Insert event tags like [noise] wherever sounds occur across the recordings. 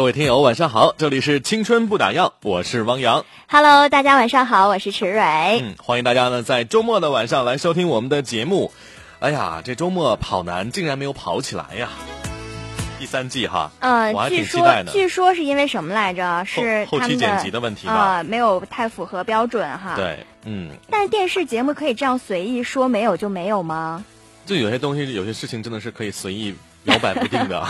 各位听友，晚上好，这里是青春不打烊，我是汪洋。Hello，大家晚上好，我是池蕊。嗯，欢迎大家呢在周末的晚上来收听我们的节目。哎呀，这周末跑男竟然没有跑起来呀！第三季哈，嗯、我还据挺期待呢。说据说是因为什么来着？是后期剪辑的问题吧啊、没有太符合标准哈。。对，嗯，但是电视节目可以这样随意说没有就没有吗？就有些东西，有些事情真的是可以随意摇摆不定的，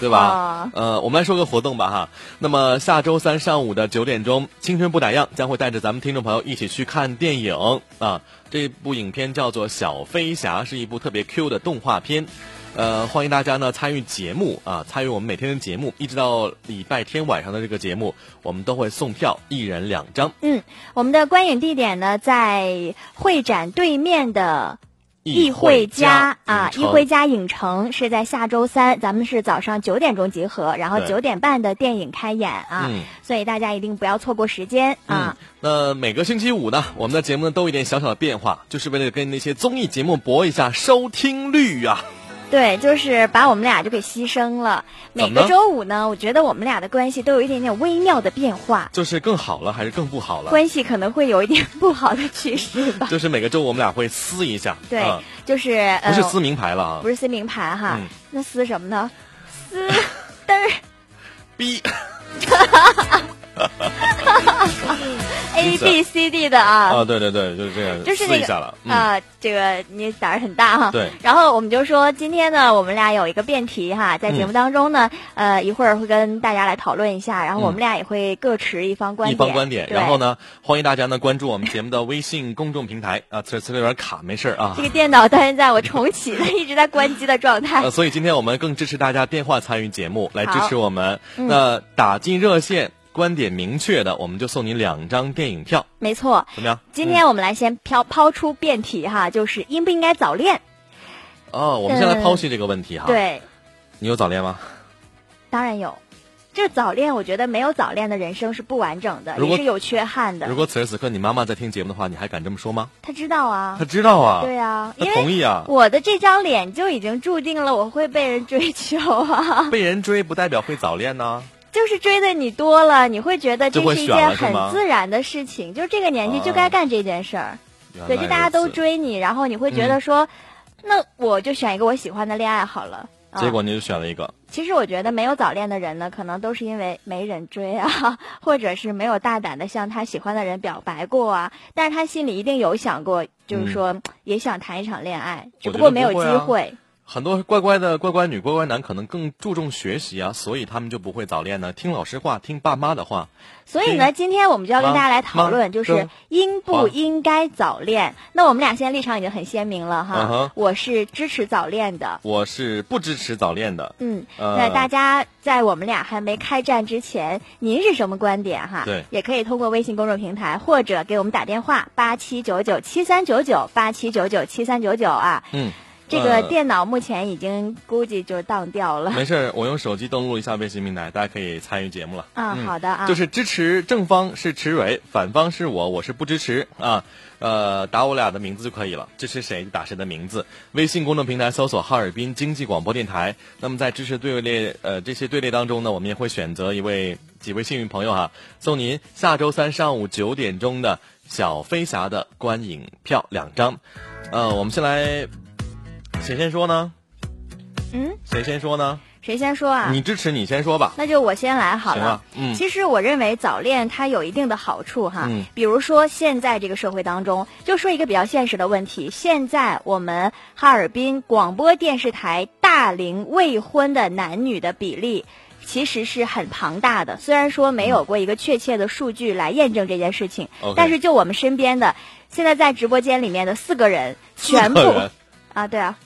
对吧？啊呃，我们来说个活动吧哈。那么下周三上午的九点钟，青春不打烊将会带着咱们听众朋友一起去看电影啊。这部影片叫做《小飞侠》，是一部特别 Q 的动画片。呃，欢迎大家呢参与节目啊，参与我们每天的节目，一直到礼拜天晚上的这个节目，我们都会送票，一人两张。嗯，我们的观影地点呢在会展对面的。议会家啊，影城议会家影城是在下周三，咱们是早上九点钟集合，然后九点半的电影开演啊，嗯所以大家一定不要错过时间啊。嗯，那每个星期五呢，我们的节目呢都有一点小小的变化，就是为了跟那些综艺节目搏一下收听率啊。对，就是把我们俩就给牺牲了。每个周五呢，我觉得我们俩的关系都有一点点微妙的变化，就是更好了还是更不好了？关系可能会有一点不好的趋势吧。就是每个周五我们俩会撕一下，对，啊就是呃，不是撕名牌了啊，不是撕名牌哈，嗯那撕什么呢？[laughs] 撕嘚儿逼 [laughs] [laughs] A B C D 的啊。啊，对对对，就是这样，就是那个撕一下了，嗯，啊、这个你胆儿很大哈。对然后我们就说，今天呢，我们俩有一个辩题哈，在节目当中呢，呃，一会儿会跟大家来讨论一下，然后我们俩也会各持一方观点一点。方观点。然后？呢，欢迎大家呢关注我们节目的微信公众平台啊，此此有点卡，没事儿啊这。个电脑到现在我重启了，一直在关机的状态呃，。所以今天我们更支持大家电话参与节目，来支持我们。嗯那打进热线，观点明确的，我们就送你两张电影票，没错，怎么样？今天我们来先抛抛出辩题哈，就是应不应该早恋？哦，我们先来嗯剖析这个问题哈。，对，你有早恋吗？当然有。这早恋，我觉得没有早恋的人生是不完整的，也是有缺憾的如。果此时此刻你妈妈在听节目的话，你还敢这么说吗？她知道啊她，知道啊，对啊，她同意啊。我的这张脸就已经注定了我会被人追求啊，[laughs] 被人追不代表会早恋呢。就是追的你多了，你会觉得这是一件很自然的事情，就是这个年纪就啊该干这件事儿。对，就大家都，追你，然后你会觉得说，那我就选一个我喜欢的恋爱好了。啊结果你就选了一个。其实我觉得没有早恋的人呢，可能都是因为没人追啊，或者是没有大胆的向他喜欢的人表白过啊。但是他心里一定有想过，就是说、也想谈一场恋爱，只不过没有机会。很多乖乖的乖乖女、乖乖男可能更注重学习啊，所以他们就不会早恋呢。听老师话，听爸妈的话。所以呢，今天我们就要跟大家来讨论，就是应不应该早恋。那我们俩现在立场已经很鲜明了哈，嗯我是支持早恋的。我是不支持早恋的。嗯，呃那大家在我们俩还没开战之前，您是什么观点哈？对也可以通过微信公众平台或者给我们打电话八七九九七三九九八七九九七三九九啊。嗯，这个呃电脑目前已经估计就当掉了。没事儿，我用手机登录一下微信平台，大家可以参与节目了。啊，嗯好的啊，就是支持正方是池蕊，反方是我，我是不支持啊。呃，打我俩的名字就可以了，支持谁就打谁的名字。微信公众平台搜索哈尔滨经济广播电台。那么在支持队列呃这些队列当中呢，我们也会选择一位几位幸运朋友哈，送您下周三上午九点钟的小飞侠的观影票两张。呃，我们先来，谁先说呢？嗯，谁先说呢？谁先说啊？你支持你先说吧。那就我先来好了。嗯其实我认为早恋它有一定的好处哈，嗯比如说现在这个社会当中，就说一个比较现实的问题，现在我们哈尔滨广播电视台大龄未婚的男女的比例。其实是很庞大的，虽然说没有过一个确切的数据来验证这件事情但是就我们身边的，现在在直播间里面的四个人，全部啊，对啊，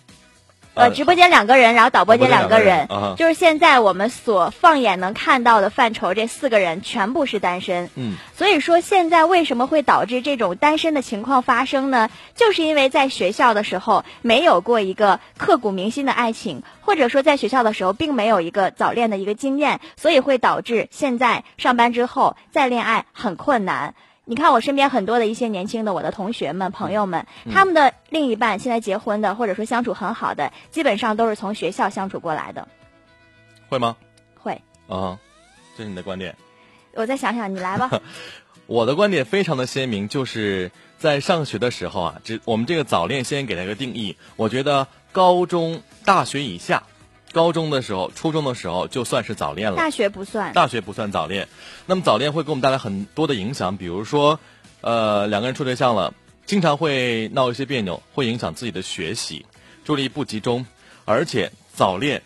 呃呃，直播间两个人，然后导播间两个人，就是现在我们所放眼能看到的范畴，这四个人全部是单身。嗯，所以说现在为什么会导致这种单身的情况发生呢？就是因为在学校的时候没有过一个刻骨铭心的爱情，或者说在学校的时候并没有一个早恋的一个经验，所以会导致现在上班之后再恋爱很困难。你看我身边很多的一些年轻的我的同学们、朋友们，他们的另一半现在结婚的，或者说相处很好的，基本上都是从学校相处过来的。会吗？会，啊，这是你的观点。我再想想，你来吧。[laughs] 我的观点非常的鲜明，就是在上学的时候啊，这我们这个早恋先给它一个定义。我觉得高中、大学以下，高中的时候、初中的时候就算是早恋了。大学不算，大学不算早恋，那么早恋会给我们带来很多的影响，比如说，呃，两个人处对象了，经常会闹一些别扭，会影响自己的学习，注意力不集中，而且早恋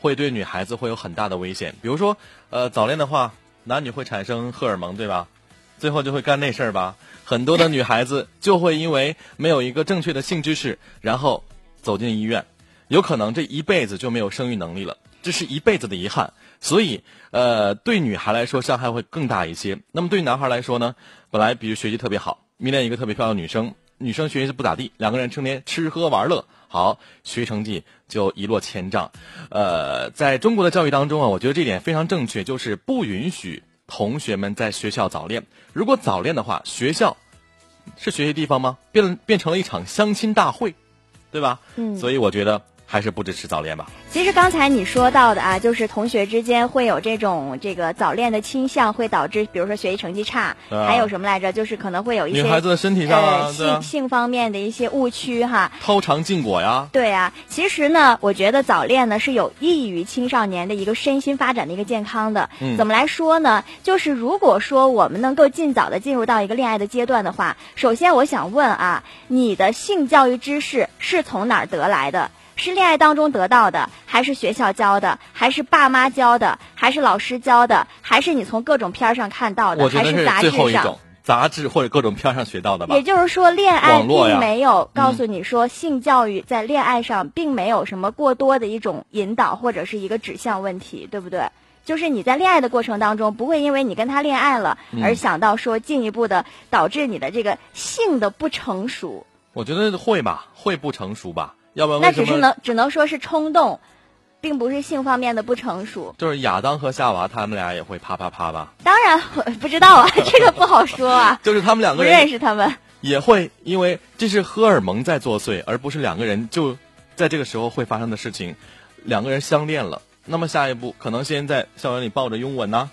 会对女孩子会有很大的危险，比如说，呃，早恋的话，男女会产生荷尔蒙，对吧？最后就会干那事儿吧。很多的女孩子就会因为没有一个正确的性知识，然后走进医院，有可能这一辈子就没有生育能力了，这是一辈子的遗憾。所以，呃，对女孩来说伤害会更大一些。那么对于男孩来说呢，本来比如学习特别好，迷恋一个特别漂亮的女生，女生学习不咋地，两个人成天吃喝玩乐，好，学习成绩就一落千丈。呃，在中国的教育当中啊，我觉得这点非常正确，就是不允许同学们在学校早恋。如果早恋的话，学校是学习地方吗？变变成了一场相亲大会，对吧？嗯所以我觉得还是不支持早恋吧。其实刚才你说到的啊，就是同学之间会有这种这个早恋的倾向，会导致比如说学习成绩差，啊还有什么来着？就是可能会有一些女孩子的身体上啊呃性性方面的一些误区哈。偷尝禁果呀，对啊，其实呢，我觉得早恋呢是有益于青少年的一个身心发展的一个健康的。嗯怎么来说呢？就是如果说我们能够尽早的进入到一个恋爱的阶段的话，首先我想问啊，你的性教育知识是从哪儿得来的？是恋爱当中得到的，还是学校教的，还是爸妈教的，还是老师教的，还是你从各种片儿上看到的，还是杂志上？杂志或者各种片儿上学到的吧也。就是说，恋爱并没有告诉你说，性教育在恋爱上并没有什么过多的一种引导或者是一个指向问题，对不对？就是你在恋爱的过程当中，不会因为你跟他恋爱了嗯而想到说进一步的导致你的这个性的不成熟，我觉得会吧，会不成熟吧，要不然那只是能只能说是冲动，并不是性方面的不成熟。就是亚当和夏娃他们俩也会啪啪啪吧？当然我不知道啊，这个不好说啊，[laughs] 就是他们两个人认识他们。也会，因为这是荷尔蒙在作祟，而不是两个人就在这个时候会发生的事情。两个人相恋了，那么下一步可能先在校园里抱着拥吻呐、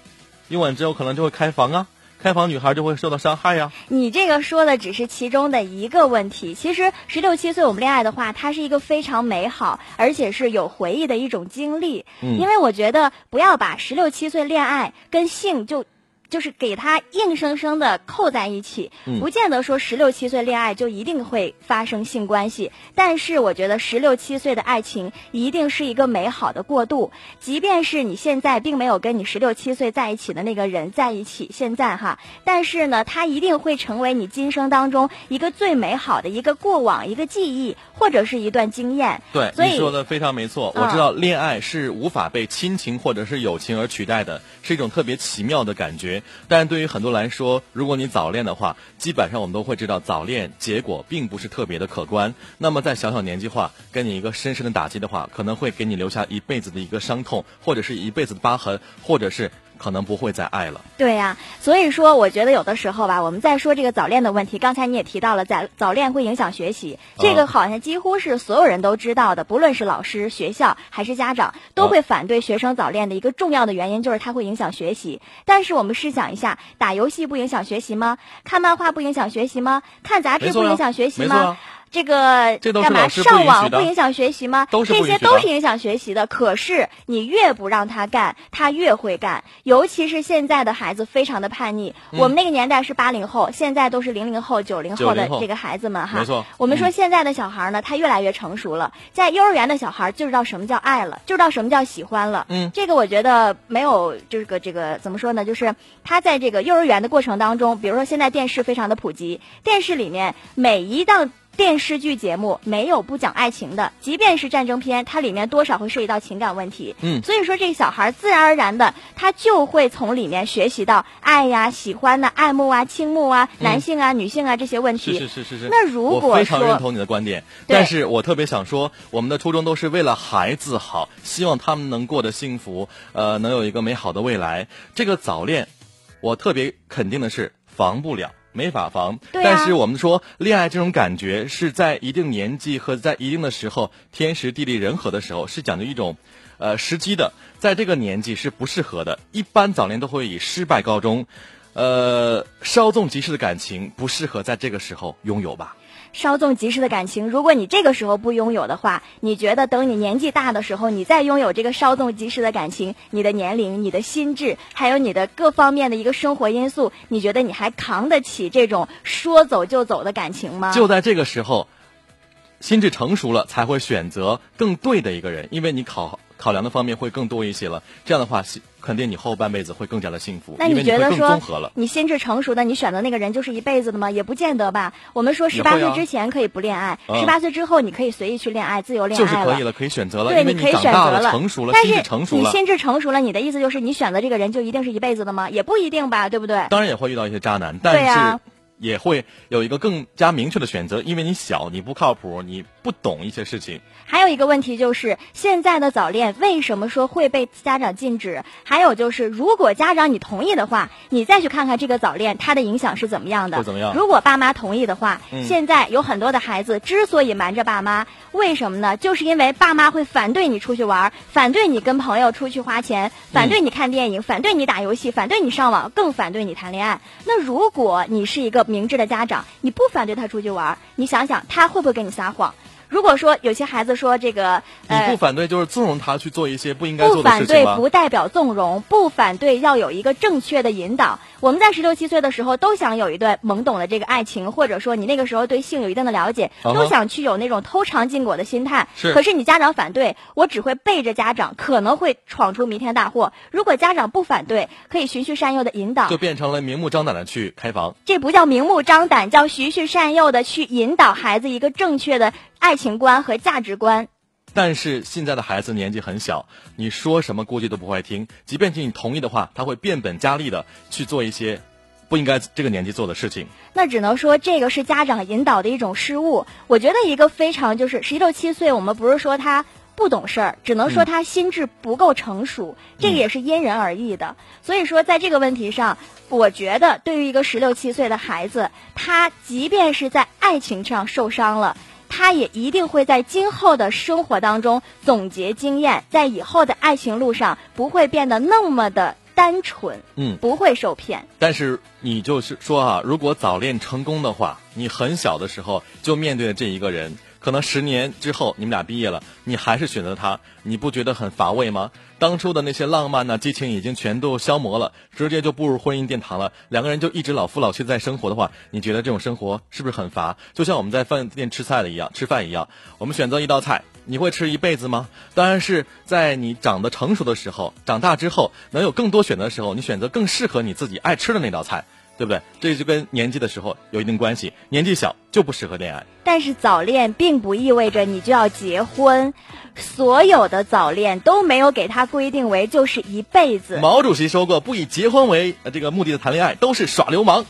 拥吻之后可能就会开房啊，开房女孩就会受到伤害呀、你这个说的只是其中的一个问题。其实十六七岁我们恋爱的话，它是一个非常美好而且是有回忆的一种经历。嗯因为我觉得不要把十六七岁恋爱跟性就。就是给他硬生生的扣在一起，嗯不见得说十六七岁恋爱就一定会发生性关系。但是我觉得十六七岁的爱情一定是一个美好的过渡，即便是你现在并没有跟你十六七岁在一起的那个人在一起，现在哈，但是呢，他一定会成为你今生当中一个最美好的一个过往、一个记忆，或者是一段经验。对，所以你说的非常没错。嗯我知道恋爱是无法被亲情或者是友情而取代的，是一种特别奇妙的感觉。觉。但对于很多来说，如果你早恋的话，基本上我们都会知道，早恋结果并不是特别的可观。那么在小小年纪话，给你一个深深的打击的话，可能会给你留下一辈子的一个伤痛，或者是一辈子的疤痕，或者是。可能不会再爱了。对呀，所以说我觉得有的时候吧，我们在说这个早恋的问题。刚才你也提到了，在早恋会影响学习，这个好像几乎是所有人都知道的，不论是老师、学校还是家长，都会反对学生早恋的一个重要的原因就是它会影响学习。但是我们试想一下，打游戏不影响学习吗？看漫画不影响学习吗？看杂志不影响学习吗？这个干嘛上网不影响学习吗？这些都是影响学习的。可是你越不让他干，他越会干。尤其是现在的孩子非常的叛逆。我们那个年代是八零后，现在都是零零后、九零后的这个孩子们哈。没错。我们说现在的小孩呢，他越来越成熟了。在幼儿园的小孩就知道什么叫爱了，就知道什么叫喜欢了。嗯。这个我觉得没有这个这个怎么说呢？就是他在这个幼儿园的过程当中，比如说现在电视非常的普及，电视里面每一档。电视剧节目没有不讲爱情的，即便是战争片，它里面多少会涉及到情感问题。嗯，所以说这个小孩自然而然的，他就会从里面学习到爱呀、喜欢呐、爱慕啊、倾慕啊、男性啊、女性啊这些问题。是是是是是。那如果非常认同你的观点，但是我特别想说，我们的初衷都是为了孩子好，希望他们能过得幸福，呃，能有一个美好的未来。这个早恋，我特别肯定的是防不了。没法防，但是我们说恋爱这种感觉是在一定年纪和在一定的时候，天时地利人和的时候，是讲究一种，呃时机的，在这个年纪是不适合的。一般早恋都会以失败告终，呃，稍纵即逝的感情不适合在这个时候拥有吧。稍纵即逝的感情，如果你这个时候不拥有的话，你觉得等你年纪大的时候，你再拥有这个稍纵即逝的感情，你的年龄、你的心智，还有你的各方面的一个生活因素，你觉得你还扛得起这种说走就走的感情吗？就在这个时候，心智成熟了，才会选择更对的一个人，因为你考考量的方面会更多一些了。这样的话。肯定你后半辈子会更加的幸福，那你觉得说你心智成熟的，你选择那个人就是一辈子的吗？也不见得吧。我们说十八岁之前可以不恋爱，十八岁之后你可以随意去恋爱，自由恋爱就是可以了，可以选择了。对，你可以选择了，成熟了，但是你心智成熟了，你的意思就是你选择这个人就一定是一辈子的吗？也不一定吧，对不对？当然也会遇到一些渣男，但是也会有一个更加明确的选择，因为你小，你不靠谱，你不懂一些事情。还有一个问题就是，现在的早恋为什么说会被家长禁止？还有就是，如果家长你同意的话，你再去看看这个早恋它的影响是怎么样的？怎么样？如果爸妈同意的话，现在有很多的孩子之所以瞒着爸妈，为什么呢？就是因为爸妈会反对你出去玩，反对你跟朋友出去花钱，反对你看电影，反对你打游戏，反对你上网，更反对你谈恋爱。那如果你是一个明智的家长，你不反对他出去玩，你想想他会不会跟你撒谎？如果说有些孩子说这个，你不反对就是纵容他去做一些不应该做的事情不反对不代表纵容，不反对要有一个正确的引导。我们在十六七岁的时候都想有一段懵懂的这个爱情，或者说你那个时候对性有一定的了解，都想去有那种偷尝禁果的心态。是。可是你家长反对，我只会背着家长，可能会闯出弥天大祸。如果家长不反对，可以循序善诱的引导，就变成了明目张胆的去开房。这不叫明目张胆，叫循序善诱的去引导孩子一个正确的。爱情观和价值观，但是现在的孩子年纪很小，你说什么估计都不会听。即便是你同意的话，他会变本加厉的去做一些不应该这个年纪做的事情。那只能说这个是家长引导的一种失误。我觉得一个非常就是十六七岁，我们不是说他不懂事儿，只能说他心智不够成熟，这个也是因人而异的。所以说在这个问题上，我觉得对于一个十六七岁的孩子，他即便是在爱情上受伤了。他也一定会在今后的生活当中总结经验，在以后的爱情路上不会变得那么的单纯，嗯，不会受骗。但是你就是说啊，如果早恋成功的话，你很小的时候就面对了这一个人。可能十年之后你们俩毕业了，你还是选择他，你不觉得很乏味吗？当初的那些浪漫呢、激情已经全都消磨了，直接就步入婚姻殿堂了。两个人就一直老夫老妻在生活的话，你觉得这种生活是不是很乏？就像我们在饭店吃菜的一样，吃饭一样，我们选择一道菜，你会吃一辈子吗？当然是在你长得成熟的时候，长大之后能有更多选择的时候，你选择更适合你自己爱吃的那道菜。对不对？这就跟年纪的时候有一定关系，年纪小就不适合恋爱。但是早恋并不意味着你就要结婚，所有的早恋都没有给他规定为就是一辈子。毛主席说过，不以结婚为这个目的的谈恋爱都是耍流氓。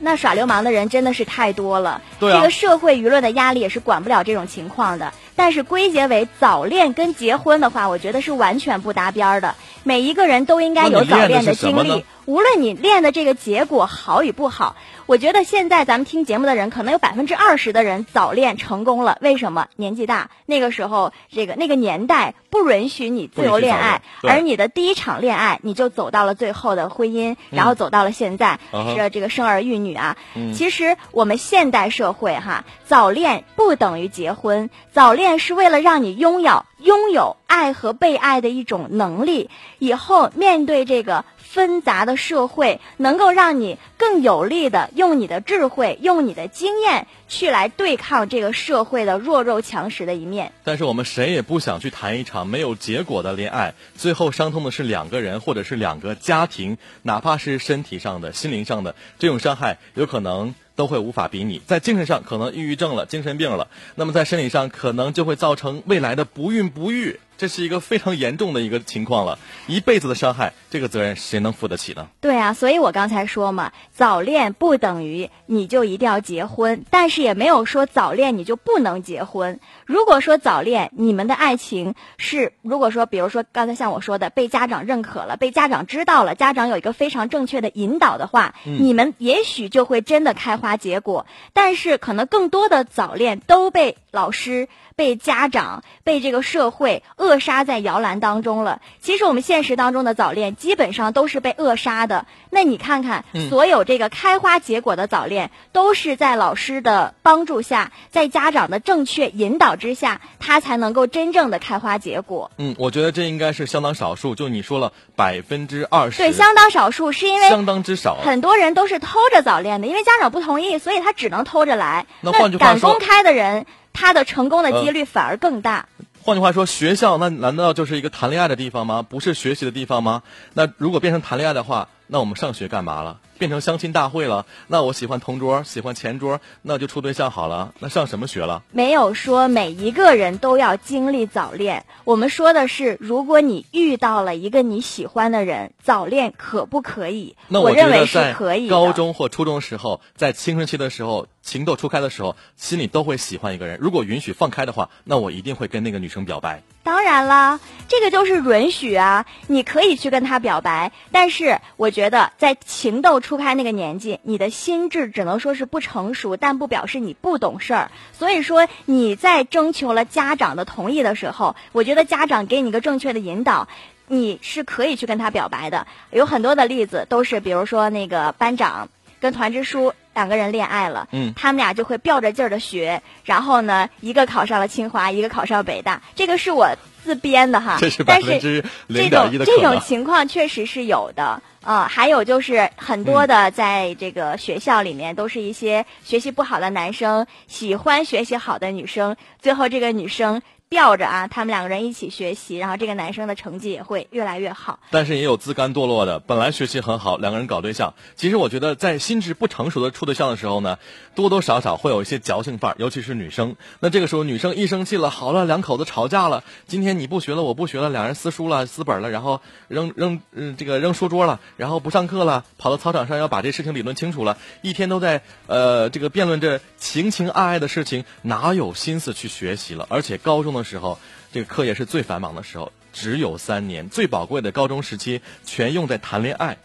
那耍流氓的人真的是太多了，对啊这个社会舆论的压力也是管不了这种情况的。但是归结为早恋跟结婚的话，我觉得是完全不搭边儿的。每一个人都应该有早恋的经历，无论你练的这个结果好与不好，我觉得现在咱们听节目的人，可能有百分之二十的人早恋成功了。为什么？年纪大，那个时候这个那个年代不允许你自由恋爱，而你的第一场恋爱，你就走到了最后的婚姻，然后走到了现在、是这个生儿育女啊。嗯其实我们现代社会哈，早恋不等于结婚，早恋是为了让你拥有拥有爱和被爱的一种能力，以后面对这个。纷杂的社会能够让你更有力的用你的智慧、用你的经验去来对抗这个社会的弱肉强食的一面。但是我们谁也不想去谈一场没有结果的恋爱，最后伤痛的是两个人或者是两个家庭，哪怕是身体上的、心灵上的这种伤害，有可能都会无法比拟。在精神上可能抑郁症了、精神病了，那么在生理上可能就会造成未来的不孕不育，这是一个非常严重的一个情况了。一辈子的伤害，这个责任谁能负得起呢？对啊，所以我刚才说嘛，早恋不等于你就一定要结婚，但是也没有说早恋你就不能结婚。如果说早恋，你们的爱情是，如果说，比如说刚才像我说的，被家长认可了，被家长知道了，家长有一个非常正确的引导的话，你们也许就会真的开花结果。但是可能更多的早恋都被老师、被家长、被这个社会扼杀在摇篮当中了。其实我们现实当中的早恋基本上都是被扼杀的。那你看看，所有这个开花结果的早恋，都是在老师的帮助下，在家长的正确引导之下，他才能够真正的开花结果。嗯，我觉得这应该是相当少数，就你说了百分之二十，对，相当少数，是因为相当之少。很多人都是偷着早恋的，因为家长不同意，所以他只能偷着来。那换句话说敢公开的人，他的成功的几率反而更大。换句话说，学校那难道就是一个谈恋爱的地方吗？不是学习的地方吗？那如果变成谈恋爱的话，那我们上学干嘛了？变成相亲大会了？那我喜欢同桌，喜欢前桌，那就处对象好了。那上什么学了？没有说每一个人都要经历早恋，我们说的是，如果你遇到了一个你喜欢的人，早恋可不可以？那我认为是可以。高中或初中时候，在青春期的时候，情窦初开的时候，心里都会喜欢一个人。如果允许放开的话，那我一定会跟那个女生表白。当然啦，这个就是允许啊，你可以去跟她表白，但是我觉得在情窦初开那个年纪，你的心智只能说是不成熟，但不表示你不懂事儿。所以说你在征求了家长的同意的时候，我觉得家长给你一个正确的引导。你是可以去跟他表白的，有很多的例子都是，比如说那个班长跟团支书两个人恋爱了，嗯他们俩就会吊着劲儿的学，然后呢，一个考上了清华，一个考上北大，这个是我自编的哈，这是百分之这零种这点一的可能种。情况确实是有的啊、还有就是很多的在这个学校里面，都是一些学习不好的男生喜欢学习好的女生，最后这个女生吊着啊，他们两个人一起学习，然后这个男生的成绩也会越来越好。但是也有自甘堕落的，本来学习很好，两个人搞对象。其实我觉得，在心智不成熟的处对象的时候呢，多多少少会有一些矫情范儿，尤其是女生。那这个时候，女生一生气了，好了，两口子吵架了，今天你不学了，我不学了，两人撕书了，撕本了，然后扔扔嗯这个扔书桌了，然后不上课了，跑到操场上要把这事情理论清楚了，一天都在呃这个辩论着情情爱爱的事情，哪有心思去学习了？而且高中的时候，这个课业是最繁忙的时候，只有三年，最宝贵的高中时期全用在谈恋爱、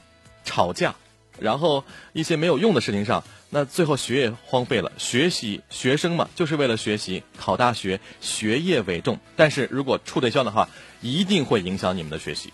吵架，然后一些没有用的事情上。那最后学业荒废了，学习学生嘛，就是为了学习，考大学，学业为重。但是如果处对象的话，一定会影响你们的学习。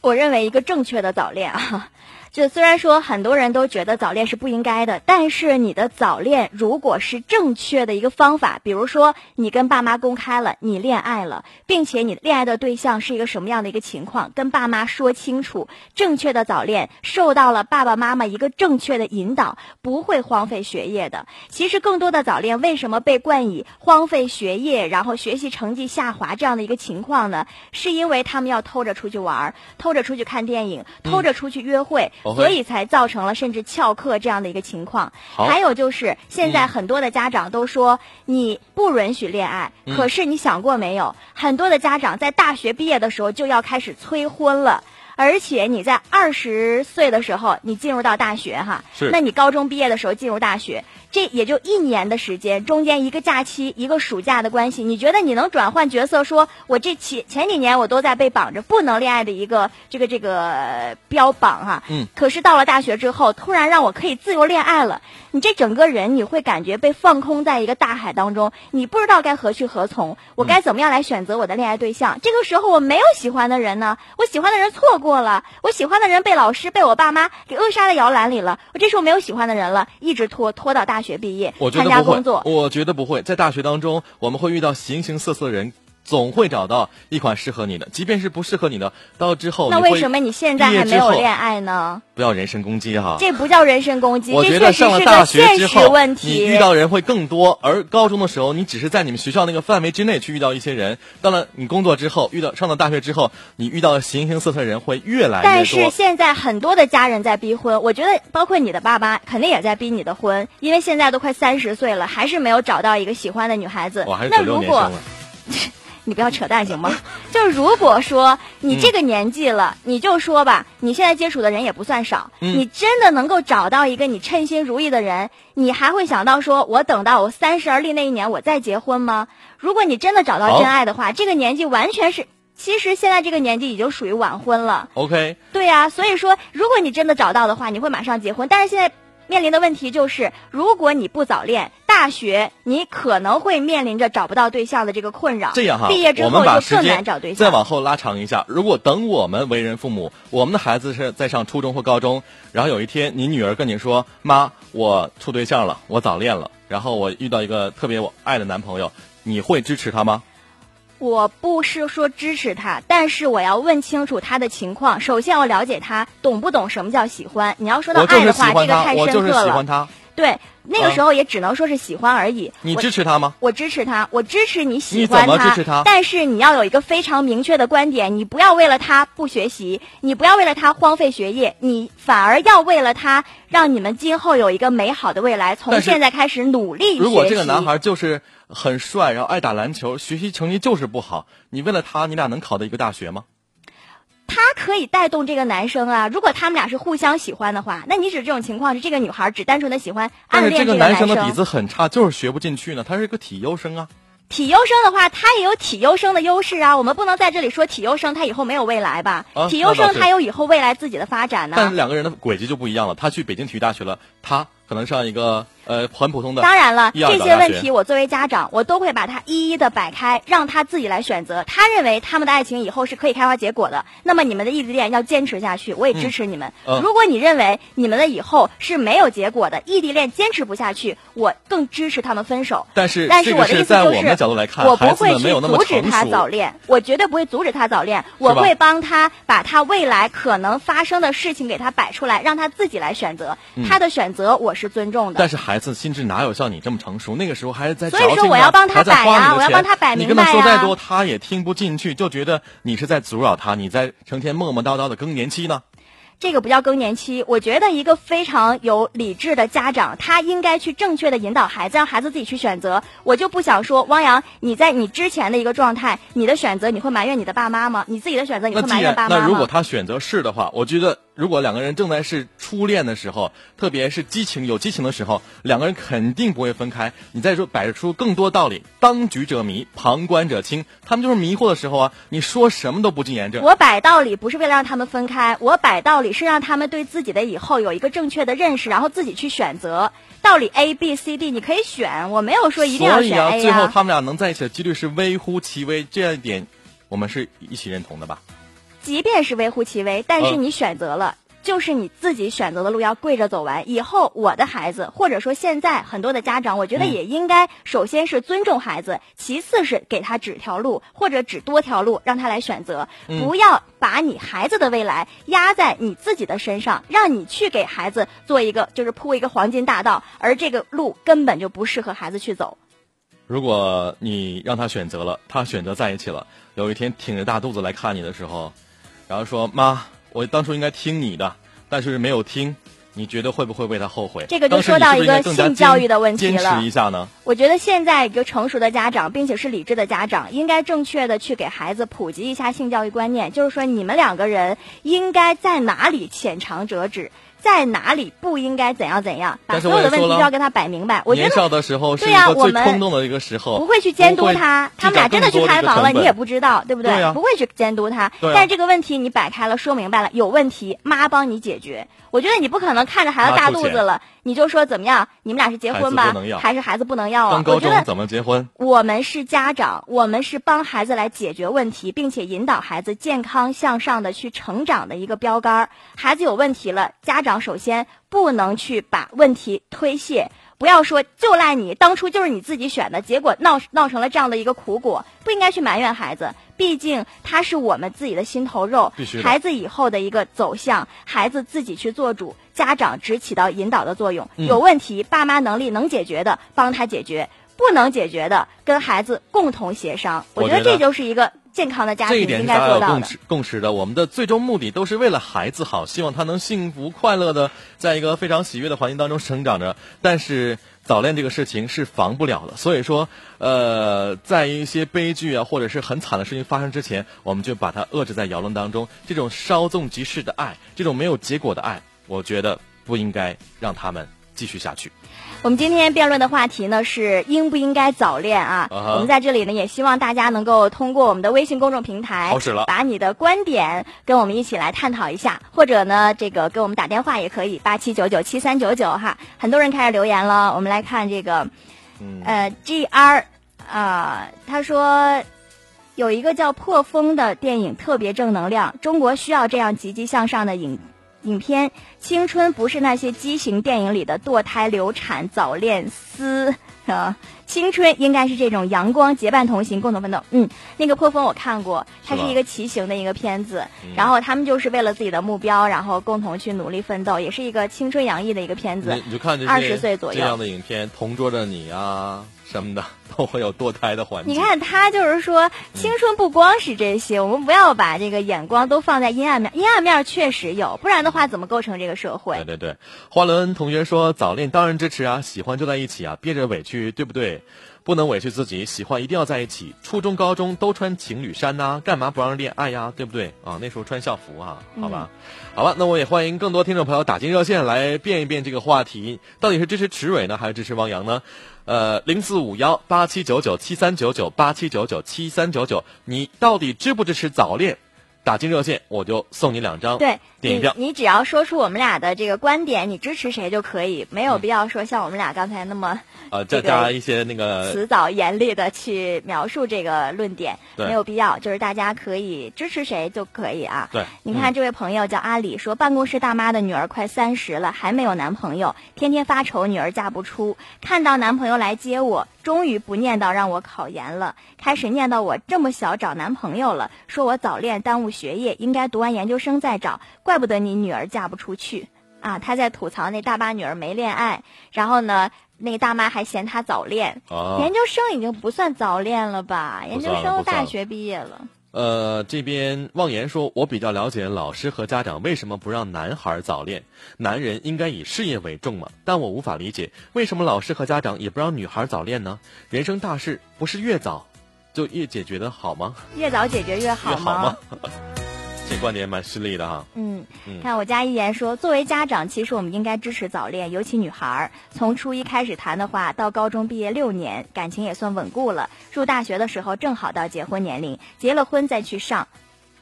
我认为一个正确的早恋啊，就虽然说很多人都觉得早恋是不应该的，但是你的早恋如果是正确的一个方法，比如说你跟爸妈公开了你恋爱了，并且你恋爱的对象是一个什么样的一个情况，跟爸妈说清楚，正确的早恋受到了爸爸妈妈一个正确的引导，不会荒废学业的。其实更多的早恋为什么被冠以荒废学业，然后学习成绩下滑这样的一个情况呢？是因为他们要偷着出去玩儿，偷着出去看电影，偷着出去约会，所以才造成了甚至翘课这样的一个情况。还有就是现在很多的家长都说你不允许恋爱，可是你想过没有？很多的家长在大学毕业的时候就要开始催婚了。而且你在二十岁的时候，你进入到大学哈，那你高中毕业的时候进入大学，这也就一年的时间，中间一个假期，一个暑假的关系，你觉得你能转换角色？说我这前前几年我都在被绑着不能恋爱的一个这个这个标榜哈，嗯，可是到了大学之后，突然让我可以自由恋爱了。你这整个人你会感觉被放空在一个大海当中，你不知道该何去何从，我该怎么样来选择我的恋爱对象？这个时候我没有喜欢的人呢，我喜欢的人错过了，我喜欢的人被老师被我爸妈给扼杀在摇篮里了，我这时候没有喜欢的人了，一直拖拖到大学毕业，参加工作。我觉得不会，在大学当中我们会遇到形形色色的人。总会找到一款适合你的，即便是不适合你的，到之后那为什么你现在还没有恋爱呢？不要人身攻击哈，这不叫人身攻击，我觉得上了大学之后，你遇到人会更多，而高中的时候，你只是在你们学校那个范围之内去遇到一些人。到了你工作之后，遇到上了大学之后，你遇到形形色色的人会越来越多。但是现在很多的家人在逼婚，我觉得包括你的爸妈肯定也在逼你的婚，因为现在都快三十岁了，还是没有找到一个喜欢的女孩子。我还是九六年生你不要扯淡行吗？[laughs] 就如果说你这个年纪了，你就说吧，你现在接触的人也不算少，你真的能够找到一个你称心如意的人，你还会想到说，我等到我三十而立那一年我再结婚吗？如果你真的找到真爱的话，这个年纪完全是，其实现在这个年纪已经属于晚婚了。OK。对呀，所以说，如果你真的找到的话，你会马上结婚，但是现在。面临的问题就是，如果你不早恋，大学你可能会面临着找不到对象的这个困扰。这样哈，毕业之后就更难找对象。再往后拉长一下，如果等我们为人父母，我们的孩子是在上初中或高中，然后有一天你女儿跟你说：“妈，我处对象了，我早恋了，然后我遇到一个特别我爱的男朋友，你会支持他吗？”我不是说支持他，但是我要问清楚他的情况。首先，要了解他懂不懂什么叫喜欢。你要说到爱的话，这个太深刻了。对，那个时候也只能说是喜欢而已。你支持他吗？我支持他，我支持你喜欢他。支持他？但是你要有一个非常明确的观点，你不要为了他不学习，你不要为了他荒废学业，你反而要为了他，让你们今后有一个美好的未来。从现在开始努力。如果这个男孩就是很帅，然后爱打篮球，学习成绩就是不好，你为了他，你俩能考到一个大学吗？他可以带动这个男生啊！如果他们俩是互相喜欢的话，那你指这种情况是这个女孩只单纯的喜欢暗恋这个男生的底子很差，就是学不进去呢。他是一个体优生啊。体优生的话，他也有体优生的优势啊。我们不能在这里说体优生他以后没有未来吧？体优生他有以后未来自己的发展呢。但两个人的轨迹就不一样了。他去北京体育大学了，他。可能上一个呃很普通的，当然了，这些问题我作为家长，我都会把它一一的摆开，让他自己来选择。他认为他们的爱情以后是可以开花结果的，那么你们的异地恋要坚持下去，我也支持你们。如果你认为你们的以后是没有结果的，异地恋坚持不下去，我更支持他们分手。但是，但是我的意思就是，我不会去阻止他早恋，我绝对不会阻止他早恋，我会帮他把他未来可能发生的事情给他摆出来，让他自己来选择。他的选择我。是尊重的，但是孩子心智哪有像你这么成熟？那个时候还是在，所以说我要帮他摆呀，我要帮他摆明白呀。你跟他说再多，他也听不进去，就觉得你是在阻扰他，你在成天磨磨叨叨的更年期呢。这个不叫更年期，我觉得一个非常有理智的家长，他应该去正确的引导孩子，让孩子自己去选择。我就不想说，汪洋，你在你之前的一个状态，你的选择你会埋怨你的爸妈吗？你自己的选择你会埋怨爸妈吗？那如果他选择是的话，我觉得。如果两个人正在是初恋的时候，特别是激情有激情的时候，两个人肯定不会分开。你再说摆出更多道理，当局者迷，旁观者清，他们就是迷惑的时候啊！你说什么都不尽言证。我摆道理不是为了让他们分开，我摆道理是让他们对自己的以后有一个正确的认识，然后自己去选择。道理 A B C D 你可以选，我没有说一定要选 A 啊。最后他们俩能在一起的几率是微乎其微，这一点我们是一起认同的吧？即便是微乎其微，但是你选择了，就是你自己选择的路，要跪着走完。以后我的孩子，或者说现在很多的家长，我觉得也应该，首先是尊重孩子，其次是给他指条路，或者指多条路，让他来选择。不要把你孩子的未来压在你自己的身上，让你去给孩子做一个，就是铺一个黄金大道，而这个路根本就不适合孩子去走。如果你让他选择了，他选择在一起了，有一天挺着大肚子来看你的时候。然后说妈，我当初应该听你的，但是没有听，你觉得会不会为他后悔？这个就说到一个性教育的问题了。坚持一下呢？我觉得现在一个成熟的家长，并且是理智的家长，应该正确的去给孩子普及一下性教育观念，就是说你们两个人应该在哪里浅尝辄止。在哪里不应该怎样怎样，把所有的问题都要跟他摆明白。我觉得年少的时候是一个最冲动的一个时候，不会去监督他。他们俩真的去开房了，你也不知道，对不对？不会去监督他。但是这个问题你摆开了，说明白了，有问题，妈帮你解决。我觉得你不可能看着孩子大肚子了，你就说怎么样？你们俩是结婚吧？还是孩子不能要啊？我觉得怎么结婚？我们是家长，我们是帮孩子来解决问题，并且引导孩子健康向上的去成长的一个标杆。孩子有问题了，家长首先不能去把问题推卸。不要说就赖你，当初就是你自己选的，结果闹闹成了这样的一个苦果，不应该去埋怨孩子。毕竟他是我们自己的心头肉，孩子以后的一个走向，孩子自己去做主，家长只起到引导的作用。有问题，爸妈能力能解决的帮他解决，不能解决的跟孩子共同协商。我觉得这就是一个。健康的家庭应该做到共识共识的，我们的最终目的都是为了孩子好，希望他能幸福快乐的在一个非常喜悦的环境当中成长着。但是早恋这个事情是防不了的，所以说，呃，在一些悲剧啊或者是很惨的事情发生之前，我们就把它遏制在摇篮当中。这种稍纵即逝的爱，这种没有结果的爱，我觉得不应该让他们继续下去。我们今天辩论的话题呢是应不应该早恋啊？我们在这里呢也希望大家能够通过我们的微信公众平台，把你的观点跟我们一起来探讨一下，或者呢这个给我们打电话也可以，八七九九七三九九哈。很多人开始留言了，我们来看这个，呃，G R 啊，他说有一个叫《破风》的电影特别正能量，中国需要这样积极向上的影。影片青春不是那些畸形电影里的堕胎、流产、早恋、撕啊！青春应该是这种阳光、结伴同行、共同奋斗。嗯，那个破风我看过，它是一个骑行的一个片子，然后他们就是为了自己的目标，然后共同去努力奋斗，也是一个青春洋溢的一个片子。你就看二十岁左右这样的影片，同桌的你啊。什么的 [laughs] 都会有堕胎的环节。你看他就是说，青春不光是这些，我们不要把这个眼光都放在阴暗面。阴暗面确实有，不然的话怎么构成这个社会？对对对，花轮同学说早恋当然支持啊，喜欢就在一起啊，憋着委屈对不对？不能委屈自己，喜欢一定要在一起。初中、高中都穿情侣衫呐，干嘛不让恋爱呀？对不对啊？那时候穿校服啊，好吧，好吧。那我也欢迎更多听众朋友打进热线来辩一辩这个话题，到底是支持池蕊呢，还是支持汪洋呢？呃，零四五幺八七九九七三九九八七九九七三九九，你到底支不支持早恋？打进热线，我就送你两张对电影票。你只要说出我们俩的这个观点，你支持谁就可以，没有必要说像我们俩刚才那么呃，再加一些那个 [laughs] 辞藻严厉的去描述这个论点，没有必要。就是大家可以支持谁就可以啊。对，你看这位朋友叫阿里，说办公室大妈的女儿快三十了，还没有男朋友，天天发愁女儿嫁不出，看到男朋友来接我。终于不念叨让我考研了，开始念叨我这么小找男朋友了，说我早恋耽误学业，应该读完研究生再找，怪不得你女儿嫁不出去啊！他在吐槽那大妈女儿没恋爱，然后呢，那个大妈还嫌她早恋，研究生已经不算早恋了吧？研究生大学毕业了。呃，这边望言说，我比较了解老师和家长为什么不让男孩早恋，男人应该以事业为重嘛。但我无法理解，为什么老师和家长也不让女孩早恋呢？人生大事不是越早就越解决的好吗？越早解决越好吗？这观点蛮犀利的哈。嗯，看我家一言说，作为家长，其实我们应该支持早恋，尤其女孩儿。从初一开始谈的话，到高中毕业六年，感情也算稳固了。入大学的时候，正好到结婚年龄，结了婚再去上，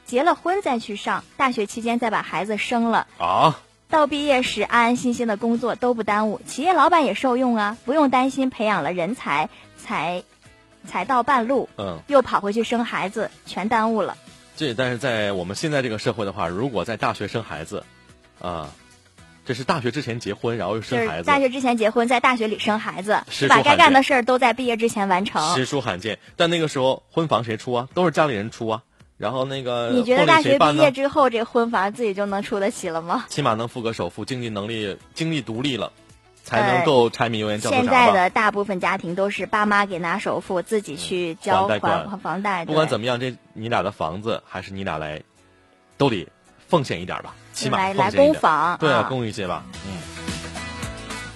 结了婚再去上大学期间再把孩子生了啊。到毕业时安安心心的工作都不耽误，企业老板也受用啊，不用担心培养了人才才才到半路，嗯，又跑回去生孩子，全耽误了。这但是在我们现在这个社会的话，如果在大学生孩子，啊，这是大学之前结婚，然后又生孩子。大学之前结婚，在大学里生孩子，把该干的事儿都在毕业之前完成。实属罕见。但那个时候婚房谁出啊？都是家里人出啊。然后那个你觉得大学毕业之后，这婚房自己就能出得起了吗？起码能付个首付，经济能力、经济独立了。才能够柴米油盐酱醋茶现在的大部分家庭都是爸妈给拿首付，自己去交还房贷。不管怎么样，这你俩的房子还是你俩来，都得奉献一点吧，起码来来奉献一点。攻防，对啊，啊公益些吧。嗯。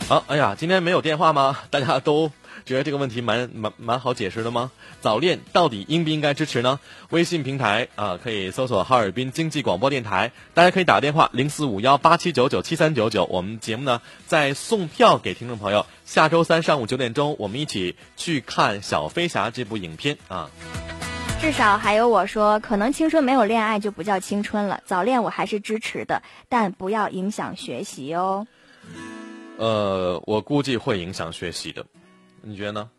好，哎呀，今天没有电话吗？大家都觉得这个问题蛮蛮蛮好解释的吗？早恋到底应不应该支持呢？微信平台啊、可以搜索哈尔滨经济广播电台，大家可以打电话零四五幺八七九九七三九九。我们节目呢在送票给听众朋友，下周三上午九点钟，我们一起去看《小飞侠》这部影片啊。至少还有我说，可能青春没有恋爱就不叫青春了。早恋我还是支持的，但不要影响学习哦。呃，我估计会影响学习的，你觉得呢？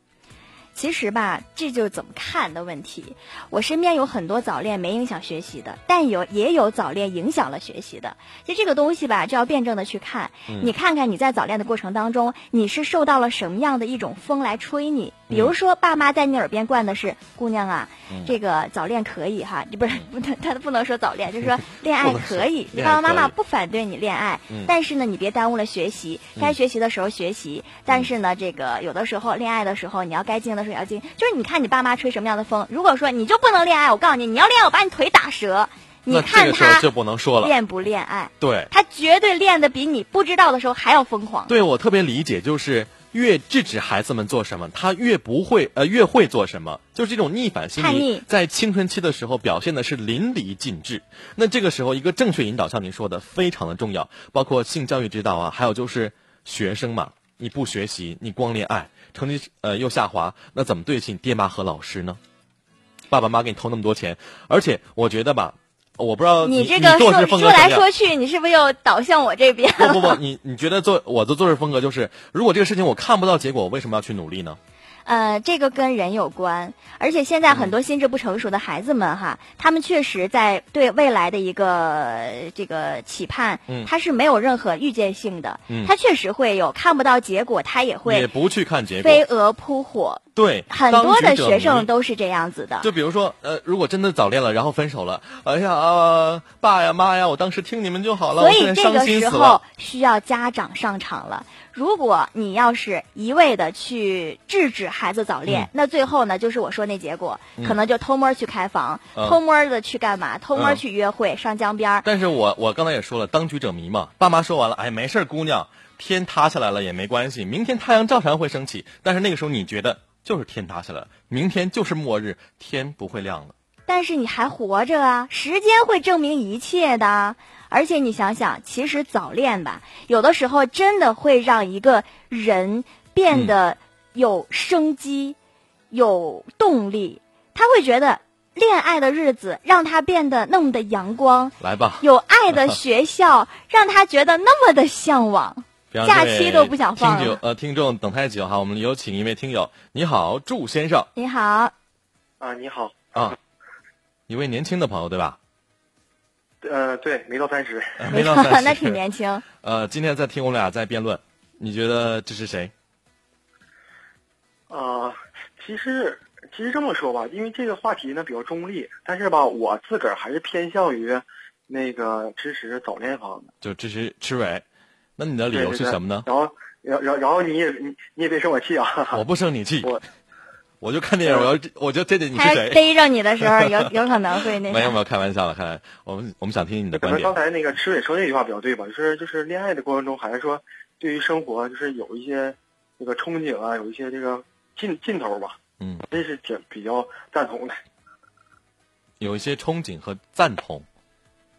其实吧，这就是怎么看的问题。我身边有很多早恋没影响学习的，但有也有早恋影响了学习的。其实这个东西吧，就要辩证的去看。你看看你在早恋的过程当中，你是受到了什么样的一种风来吹你？比如说，爸妈在你耳边灌的是“姑娘啊，这个早恋可以哈”，你不是不能他不能说早恋，就是说 [laughs] 恋爱可以。你爸爸妈妈不反对你恋爱，嗯但是呢，你别耽误了学习。该学习的时候学习，但是呢，这个有的时候恋爱的时候，你要该静的时候也要静。就是你看你爸妈吹什么样的风，如果说你就不能恋爱，我告诉你，你要恋爱，我把你腿打折。你看他个时候就不能说了。恋不恋爱，对，他绝对恋的比你不知道的时候还要疯狂。对我特别理解，就是越制止孩子们做什么，他越不会呃越会做什么，就是这种逆反心理，在青春期的时候表现的是淋漓尽致。那这个时候，一个正确引导，像您说的，非常的重要，包括性教育指导啊，还有就是学生嘛，你不学习，你光恋爱，成绩呃又下滑，那怎么对得起你爹妈和老师呢？爸爸妈妈给你投那么多钱，而且我觉得吧，我不知道你这个说说来说去，你是不是又倒向我这边了？不不不，你你觉得做我的做事风格就是，如果这个事情我看不到结果，我为什么要去努力呢？呃，这个跟人有关，而且现在很多心智不成熟的孩子们哈，他们确实在对未来的一个呃这个期盼，嗯他是没有任何预见性的，嗯他确实会有看不到结果，他也会也会不去看结果。飞蛾扑火，对，很多的学生都是这样子的。就比如说，呃，如果真的早恋了，然后分手了，哎呀，啊爸呀妈呀，我当时听你们就好了，所以这个时候。需要家长上场了。如果你要是一味的去制止孩子早恋，嗯那最后呢，就是我说那结果，可能就偷摸去开房，嗯偷摸的去干嘛？偷摸嗯去约会，上江边儿。但是我我刚才也说了，当局者迷嘛，爸妈说完了，哎，没事儿姑娘，天塌下来了也没关系，明天太阳照常会升起。但是那个时候你觉得就是天塌下来了，明天就是末日，天不会亮了。但是你还活着啊，时间会证明一切的。而且你想想，其实早恋吧，有的时候真的会让一个人变得有生机、有动力。他会觉得恋爱的日子让他变得那么的阳光，来吧，有爱的学校 [laughs] 让他觉得那么的向往。假期都不想放。了听友呃，听众等太久哈，我们有请一位听友，你好，祝先生。你好，啊，你好，啊，一位年轻的朋友对吧？呃，对，没到三十，呃 [laughs] 没到三十，那挺年轻。[laughs] 呃，今天在听我们俩在辩论，你觉得这是谁？啊，其实其实这么说吧，因为这个话题呢比较中立，但是吧，我自个儿还是偏向于那个支持早恋方的。就支持吃伟，那你的理由是什么呢？然后，然然然后你也你你也别生我气啊！我不生你气，我我就看电影，我要我就这这你是他谁？逮着你的时候，有有可能会那啥。[laughs] 没有没有，开玩笑的，看我们我们想听听你的观点刚。才那个池伟说那句话比较对吧？就是就是恋爱的过程中，还是说对于生活就是有一些这个憧憬啊，有一些这个劲劲头吧。嗯，这是挺比较赞同的。有一些憧憬和赞同，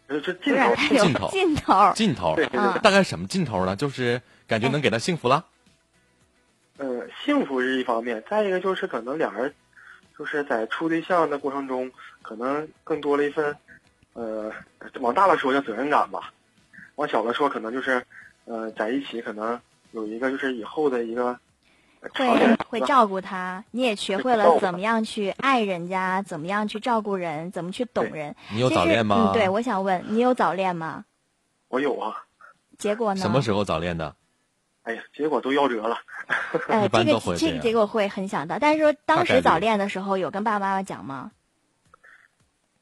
这这劲头，是他有劲头劲头。劲头对对嗯对，大概什么劲头呢？就是感觉能给他幸福了。呃，幸福是一方面，再一个就是可能俩人就是在处对象的过程中，可能更多了一份，呃，往大了说叫责任感吧，往小了说可能就是，呃，在一起可能有一个就是以后的一个会会照顾他，你也学会了怎么样去爱人家，怎么样去照顾人，怎么去懂人。你有早恋吗？嗯，对，我想问你有早恋吗？我有啊，结果呢？什么时候早恋的？哎呀，结果都夭折了。呃，[laughs] 一般这个这个结果会很想到，但是说当时早恋的时候有跟爸爸妈妈讲吗？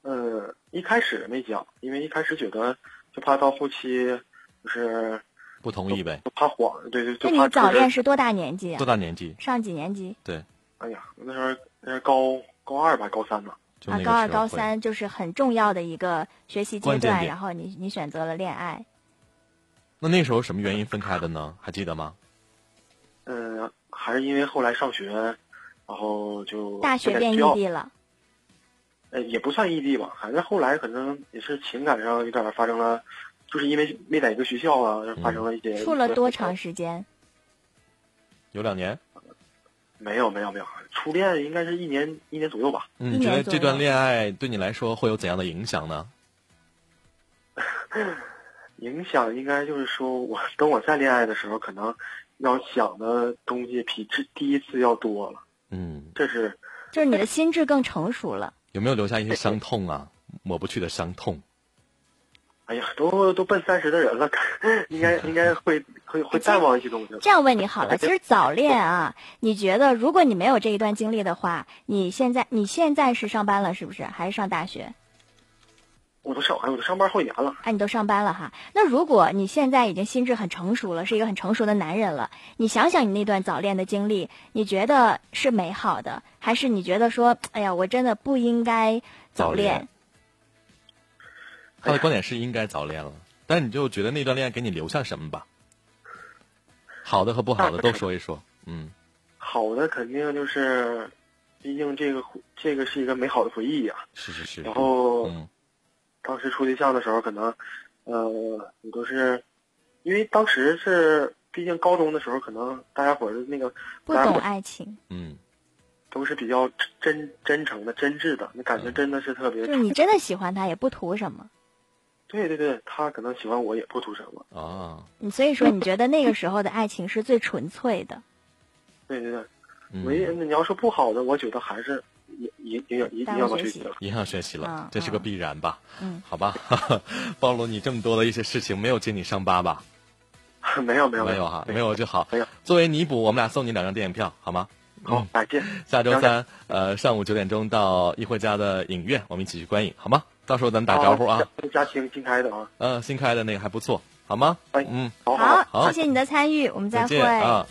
呃，一开始没讲，因为一开始觉得就怕到后期就是不同意呗？就怕慌，对对，就那你早恋是多大年纪啊多？大年纪？上几年级？对哎呀，那时候那是高高二吧，高三吧。啊高二、高三就是很重要的一个学习阶段，然后你你选择了恋爱。那那时候什么原因分开的呢？还记得吗？嗯、还是因为后来上学，然后就大学变异地了，呃，也不算异地吧，反正后来可能也是情感上有点发生了，就是因为没在一个学校啊，发生了一些。处了多长？时间？有两年。没有没有没有，初恋应该是一年一年左右吧。你觉得这段恋爱对你来说会有怎样的影响呢？[laughs] 影响应该就是说我等我再恋爱的时候，可能要想的东西比这第一次要多了。嗯，这是就是你的心智更成熟了。有没有留下一些伤痛啊？抹不去的伤痛。[laughs] 哎呀，都都奔三十的人了，[laughs] 应该 [laughs] 应该会会会淡忘一些东西。这样问你好了，其实早恋啊，你觉得如果你没有这一段经历的话，你现在你现在是上班了是不是？还是上大学？我都上哎，我都上班好几年了。啊，你都上班了哈。那如果你现在已经心智很成熟了，是一个很成熟的男人了，你想想你那段早恋的经历，你觉得是美好的，还是你觉得说，哎呀，我真的不应该早恋？早恋他的观点是应该早恋了，但你就觉得那段恋爱给你留下什么吧？好的和不好的都说一说。嗯，好的肯定就是，毕竟这个这个是一个美好的回忆呀、是是是。然后嗯当时处对象的时候，可能，呃，你都是，因为当时是，毕竟高中的时候，可能大家伙儿的那个不懂爱情，嗯，都是比较真真诚的、真挚的，那感觉真的是特别。就是你真的喜欢他，也不图什么。对对对，他可能喜欢我也不图什么。啊，你所以说，你觉得那个时候的爱情是最纯粹的。对对对，嗯唯一那你要说不好的，我觉得还是影影影响影响到学习了。影响学习了嗯，这是个必然吧？嗯，好吧，[laughs] 暴露你这么多的一些事情，没有揭你伤疤吧？没有没有没有哈，没有就好没有。作为弥补，我们俩送你两张电影票，好吗？好，再见。下周三，呃，上午九点钟到一惠家的影院，我们一起去观影，好吗？到时候咱们打招呼啊。好。嘉兴新开的啊，嗯、新开的那个还不错，好吗？哎嗯，好好。好谢谢你的参与，我们再再会。见啊。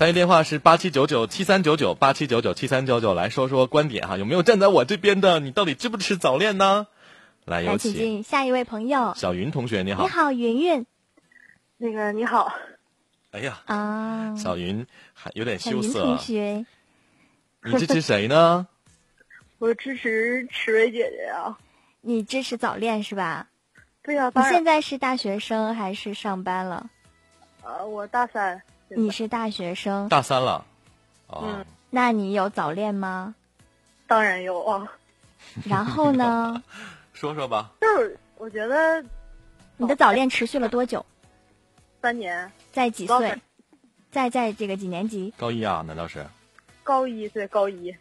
参与电话是八七九九七三九九八七九九七三九九，来说说观点哈，有没有站在我这边的？你到底支不支持早恋呢？来，有，请请进下一位朋友。小云同学，你好。你好，云云那个你好，哎呀，啊，小云还有点羞涩啊，同学，你支持谁呢？[laughs] 我支持池薇姐姐呀。你支持早恋是吧？对呀、你现在是大学生还是上班了？啊，我大三。你是大学生，大三了，哦，嗯那你有早恋吗？当然有啊，然后呢？[laughs] 说说吧。就是我觉得你的早恋持续了多久？三年，在几岁？在在这个几年级？高一啊？难道是高一对高一，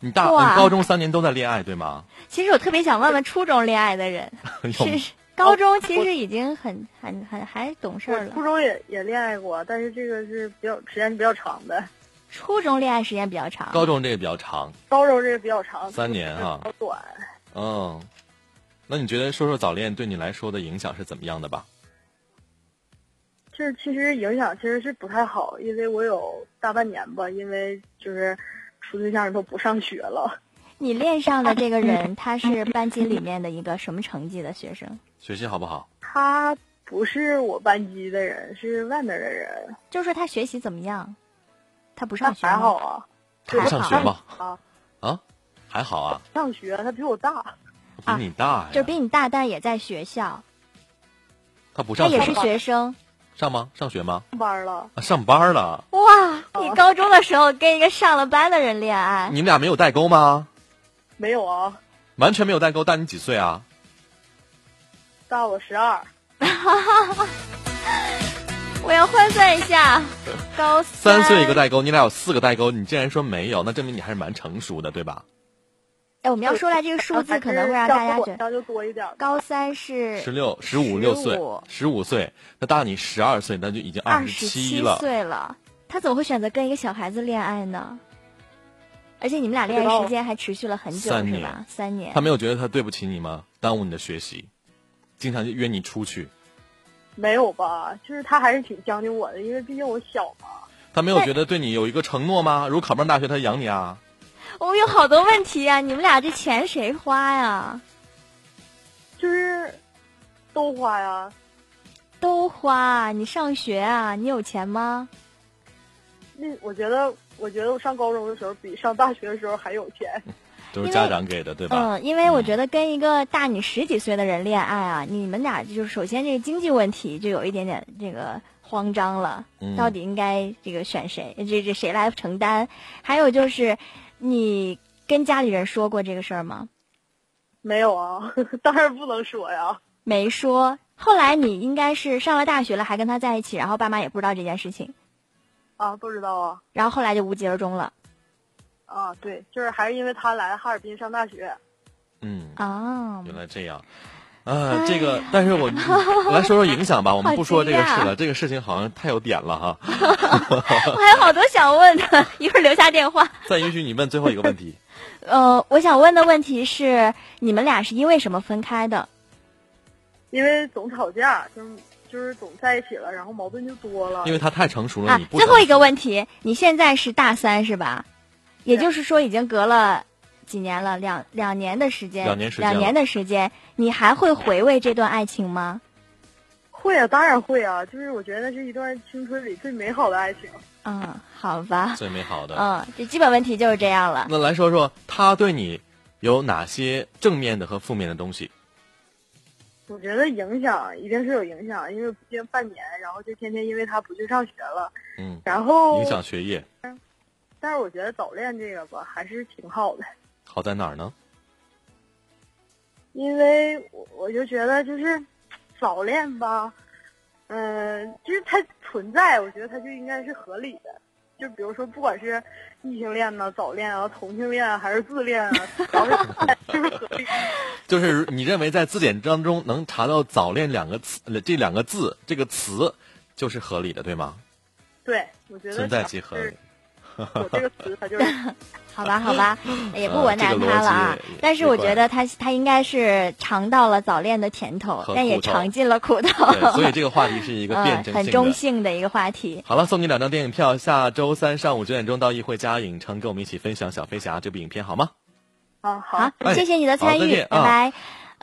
你大你高中三年都在恋爱对吗？其实我特别想问问初中恋爱的人，[laughs] 有是是高中其实已经很很很还懂事儿了初。中也也恋爱过，但是这个是比较时间比较长的，初中恋爱时间比较长，高中这个比较长，高中这个比较长，三年啊好短。嗯，那你觉得说说早恋对你来说的影响是怎么样的吧？就是其实影响其实是不太好，因为我有大半年吧，因为就是处对象都不上学了。你恋上的这个人，[laughs] 他是班级里面的一个什么成绩的学生？学习好不好？他不是我班级的人，是外面的人。就是说他学习怎么样？他不上学吗还好啊，他不上学吗？啊，啊，还好啊，上学，他比我大。比你大呀。就比你大，但也在学校，他不上学他也是学生。上吗？上学吗？上班了，啊，上班了。哇，你高中的时候跟一个上了班的人恋爱，你们俩没有代沟吗？没有啊，完全没有代沟。大你几岁啊？大我十二。[laughs] 我要换算一下，高三岁一个代沟，你俩有四个代沟，你竟然说没有，那证明你还是蛮成熟的，对吧？哎，我们要说来这个数字，可能会让大家觉得得就多一点。高三是十六、十五六岁15，十五岁，那大你十二岁，那就已经二十十七了。岁了，他怎么会选择跟一个小孩子恋爱呢？而且你们俩恋爱时间还持续了很久，三年是吧？三年他。没有觉得他对不起你吗？耽误你的学习，经常就约你出去，没有吧？就是他还是挺将就我的，因为毕竟我小嘛。他没有觉得对你有一个承诺吗？如果考不上大学，他养你啊？我有好多问题啊！你们俩这钱谁花呀？就是都花呀，都花。你上学啊？你有钱吗？那我觉得，我觉得我上高中的时候比上大学的时候还有钱。都是家长给的，对吧？嗯，因为我觉得跟一个大你十几岁的人恋爱啊，你们俩就是首先这个经济问题就有一点点这个慌张了，嗯到底应该这个选谁？这这谁来承担？还有就是，你跟家里人说过这个事儿吗？没有啊，[laughs] 当然不能说呀。没说。后来你应该是上了大学了，还跟他在一起，然后爸妈也不知道这件事情，啊，不知道啊。然后后来就无疾而终了。啊，对，就是还是因为他来哈尔滨上大学。嗯，啊，原来这样。啊，这个，但是我我来说说影响吧。我们不说这个事了，这个事情好像太有点了哈。[laughs] 我还有好多想问的，一会儿留下电话。再允许你问最后一个问题。[laughs] 呃，我想问的问题是，你们俩是因为什么分开的？因为总吵架，就是就是总在一起了，然后矛盾就多了。因为他太成熟了，啊你，不最后一个问题，你现在是大三是吧？也就是说，已经隔了几年了，两两年的时间，两年时间两年的时间，你还会回味这段爱情吗？会啊，当然会啊，就是我觉得那是一段青春里最美好的爱情。嗯，好吧，最美好的。嗯，这基本问题就是这样了。那来说说他对你有哪些正面的和负面的东西？我觉得影响一定是有影响，因为毕竟半年，然后就天天因为他不去上学了，嗯，然后影响学业，但是我觉得早恋这个吧，还是挺好的，好在哪儿呢？因为我我就觉得就是早恋吧，嗯、就是它存在，我觉得它就应该是合理的。就比如说，不管是异性恋呢、早恋啊、同性恋啊，还是自恋啊，[laughs] 早恋是就是合理。[laughs] 就是你认为在字典当中能查到“早恋”两个词，呃这两个字这个词就是合理的，对吗？对，我觉得存在即合理。[laughs] 有这个词，它就是 [laughs] 好吧，好吧，也不为难他了啊。但是我觉得他他应该是尝到了早恋的甜头和，但也尝尽了苦头。所以这个话题是一个 [laughs] 辩嗯，很证性的。中性的一个话题。好了，送你两张电影票，下周三上午九点钟到议会嘉影城，跟我们一起分享《小飞侠》这部影片，好吗？啊，好，好，哎谢谢你的参与，拜拜啊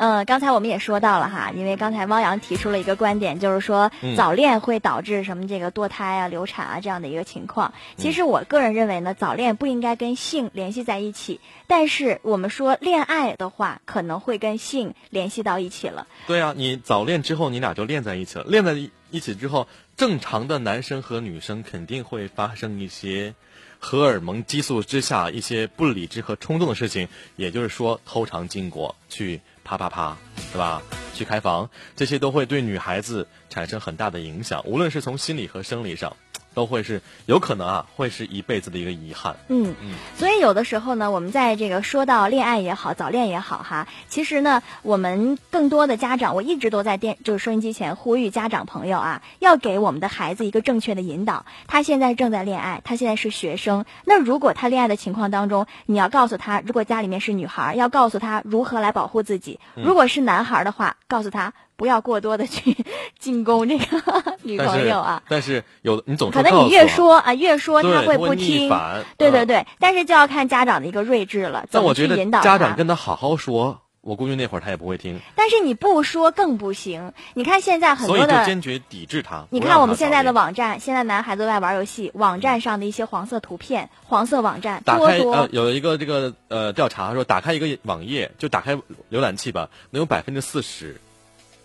嗯，刚才我们也说到了哈，因为刚才汪洋提出了一个观点，就是说嗯早恋会导致什么这个堕胎啊、流产啊这样的一个情况。嗯其实我个人认为呢，早恋不应该跟性联系在一起，但是我们说恋爱的话，可能会跟性联系到一起了。对啊，你早恋之后，你俩就恋在一起了。恋在一起之后，正常的男生和女生肯定会发生一些荷尔蒙激素之下一些不理智和冲动的事情，也就是说偷尝禁果，去啪啪啪，对吧？去开房，这些都会对女孩子产生很大的影响，无论是从心理和生理上，都会是有可能啊，会是一辈子的一个遗憾。嗯嗯，所以有的时候呢，我们在这个说到恋爱也好，早恋也好哈，其实呢，我们更多的家长，我一直都在电就是收音机前呼吁家长朋友啊，要给我们的孩子一个正确的引导。他现在正在恋爱，他现在是学生，那如果他恋爱的情况当中，你要告诉他，如果家里面是女孩，要告诉他如何来保护自己；如果是男孩的话，告诉他不要过多的去进攻这个 [laughs] 女朋友啊。但是有的你总可能你越说啊，越说他会不听。对对对，但是就要看家长的一个睿智了，但我觉得家长跟他好好说，我估计那会儿他也不会听，但是你不说更不行。你看现在很所以多的，就坚决抵制他。你看我们现在的网站，现在男孩子爱玩游戏，网站上的一些黄色图片、黄色网站打开多多。呃有一个这个呃调查说，打开一个网页就打开浏览器吧，能有百分之四十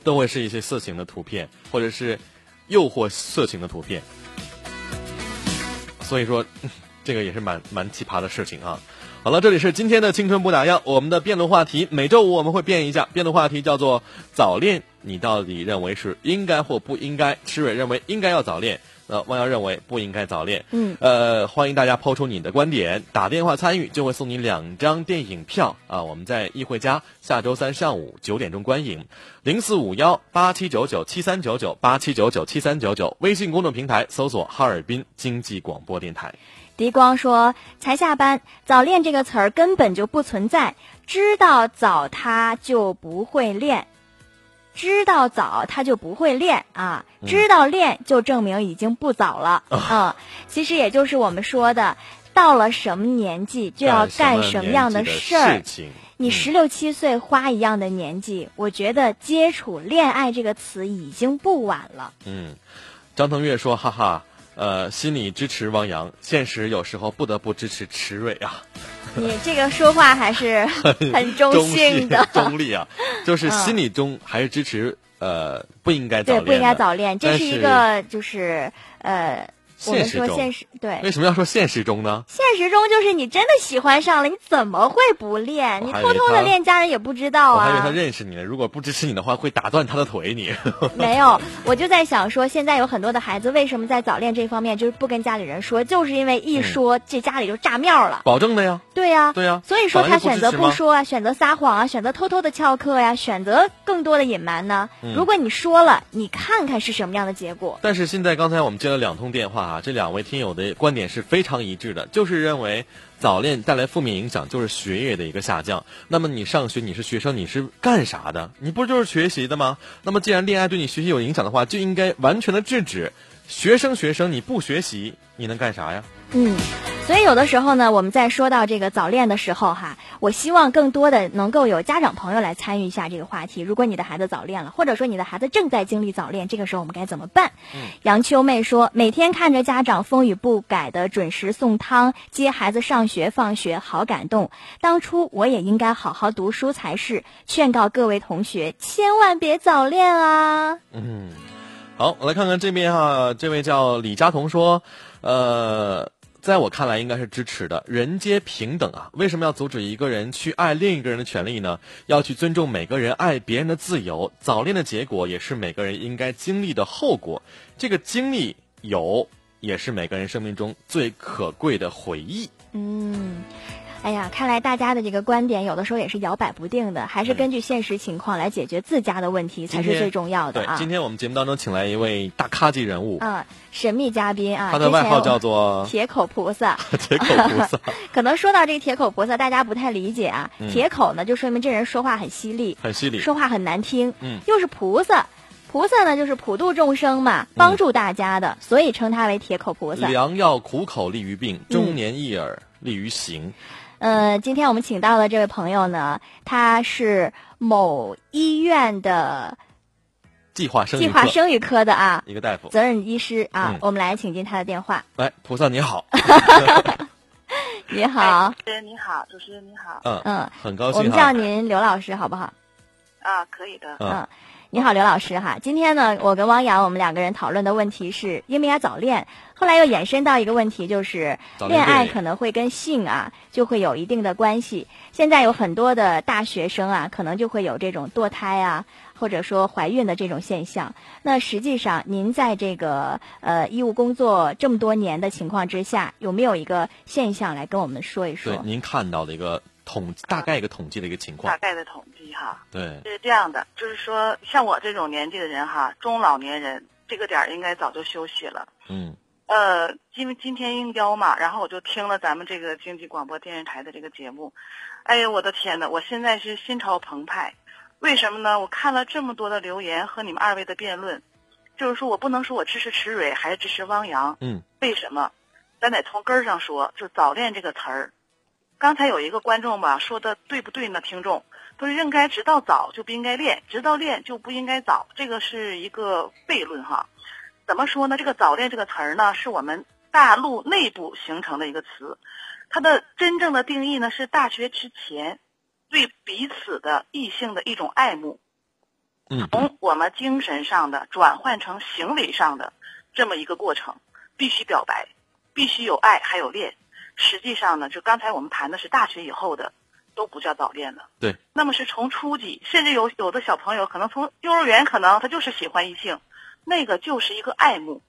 都会是一些色情的图片，或者是诱惑色情的图片。所以说，[laughs] 这个也是蛮蛮奇葩的事情啊。好了，这里是今天的青春不打烊，我们的辩论话题每周五我们会变一下，辩论话题叫做早恋，你到底认为是应该或不应该？池蕊认为应该要早恋，呃，汪洋认为不应该早恋。嗯，呃，欢迎大家抛出你的观点，打电话参与就会送你两张电影票啊！我们在议会家下周三上午九点钟观影，零四五幺八七九九七三九九八七九九七三九九，微信公众平台搜索哈尔滨经济广播电台。狄光说：“才下班，早恋这个词儿根本就不存在。知道早他就不会练，知道早他就不会练啊。知道练就证明已经不早了。嗯，其实也就是我们说的。”到了什么年纪就要干什么样的事儿。情你十六七岁花一样的年纪，我觉得接触恋爱这个词已经不晚了。嗯，张腾岳说：“哈哈，呃，心里支持汪洋，现实有时候不得不支持迟蕊啊。” [laughs] 你这个说话还是 [laughs] 很中性的，中立啊，[laughs] 就是心里中还是支持呃不应该早恋，对，不应该早恋，这是一个就是呃。我们说现实对，为什么要说现实中呢？现实中就是你真的喜欢上了，你怎么会不练？你偷偷的练，家人也不知道啊。我还以为他认识你呢，如果不支持你的话，会打断他的腿。你 [laughs] 没有，我就在想说，现在有很多的孩子为什么在早恋这方面就是不跟家里人说，就是因为一说这家里就炸庙了。保证的呀。对呀，对呀。所以说他选择不说啊，选择撒谎啊，选择偷偷的翘课呀，选择更多的隐瞒呢。如果你说了，你看看是什么样的结果。但是现在刚才我们接了两通电话啊，这两位听友。的观点是非常一致的，就是认为早恋带来负面影响就是学业的一个下降。那么你上学，你是学生，你是干啥的？你不就是学习的吗？那么既然恋爱对你学习有影响的话，就应该完全的制止。学生学生，你不学习，你能干啥呀？嗯。所以有的时候呢，我们在说到这个早恋的时候哈，我希望更多的能够有家长朋友来参与一下这个话题。如果你的孩子早恋了，或者说你的孩子正在经历早恋，这个时候我们该怎么办？杨秋妹说，每天看着家长风雨不改的准时送汤、接孩子上学放学，好感动。当初我也应该好好读书才是。劝告各位同学，千万别早恋啊！嗯，好，我来看看这边哈，这位叫李佳彤说，呃。在我看来，应该是支持的。人皆平等啊，为什么要阻止一个人去爱另一个人的权利呢？要去尊重每个人爱别人的自由。早恋的结果也是每个人应该经历的后果。这个经历有，也是每个人生命中最可贵的回忆。嗯。哎呀，看来大家的这个观点有的时候也是摇摆不定的，还是根据现实情况来解决自家的问题才是最重要的啊！今天我们节目当中请来一位大咖级人物，啊，神秘嘉宾啊，他的外号叫做铁口菩萨。[laughs] 铁口菩萨，[laughs] 可能说到这个铁口菩萨，大家不太理解啊。铁口呢，就说明这人说话很犀利，很犀利，说话很难听。嗯，又是菩萨，菩萨呢就是普度众生嘛，帮助大家的，所以称他为铁口菩萨。良药苦口利于病，忠言逆耳利于行。呃，今天我们请到的这位朋友呢，他是某医院的计划生计划生育科的啊，一个大夫，责任医师啊。我们来请进他的电话。来，菩萨你好，[laughs] 你好，主持人你好，主持人你好，嗯嗯，很高兴。我们叫您刘老师好不好？啊，可以的，嗯。你好，刘老师哈。今天呢，我跟汪洋我们两个人讨论的问题是应不应该早恋。后来又延伸到一个问题，就是恋爱可能会跟性啊就会有一定的关系。现在有很多的大学生啊，可能就会有这种堕胎啊，或者说怀孕的这种现象。那实际上，您在这个呃医务工作这么多年的情况之下，有没有一个现象来跟我们说一说？对，您看到的一个统大概一个统计的一个情况。大概的统计哈。对。是这样的，就是说像我这种年纪的人哈，中老年人这个点儿应该早就休息了。嗯。呃，因为今天应邀嘛，然后我就听了咱们这个经济广播电视台的这个节目，哎呀，我的天呐，我现在是心潮澎湃，为什么呢？我看了这么多的留言和你们二位的辩论，就是说我不能说我支持池蕊还是支持汪洋，嗯，为什么？咱得从根儿上说，就早恋这个词儿，刚才有一个观众吧说的对不对呢？听众都是应该直到早就不应该练，直到练就不应该早，这个是一个悖论哈。怎么说呢？这个“早恋”这个词儿呢，是我们大陆内部形成的一个词，它的真正的定义呢是大学之前对彼此的异性的一种爱慕，从我们精神上的转换成行为上的这么一个过程，必须表白，必须有爱，还有恋。实际上呢，就刚才我们谈的是大学以后的，都不叫早恋了。对。那么是从初级，甚至有有的小朋友可能从幼儿园，可能他就是喜欢异性。那个就是一个爱慕，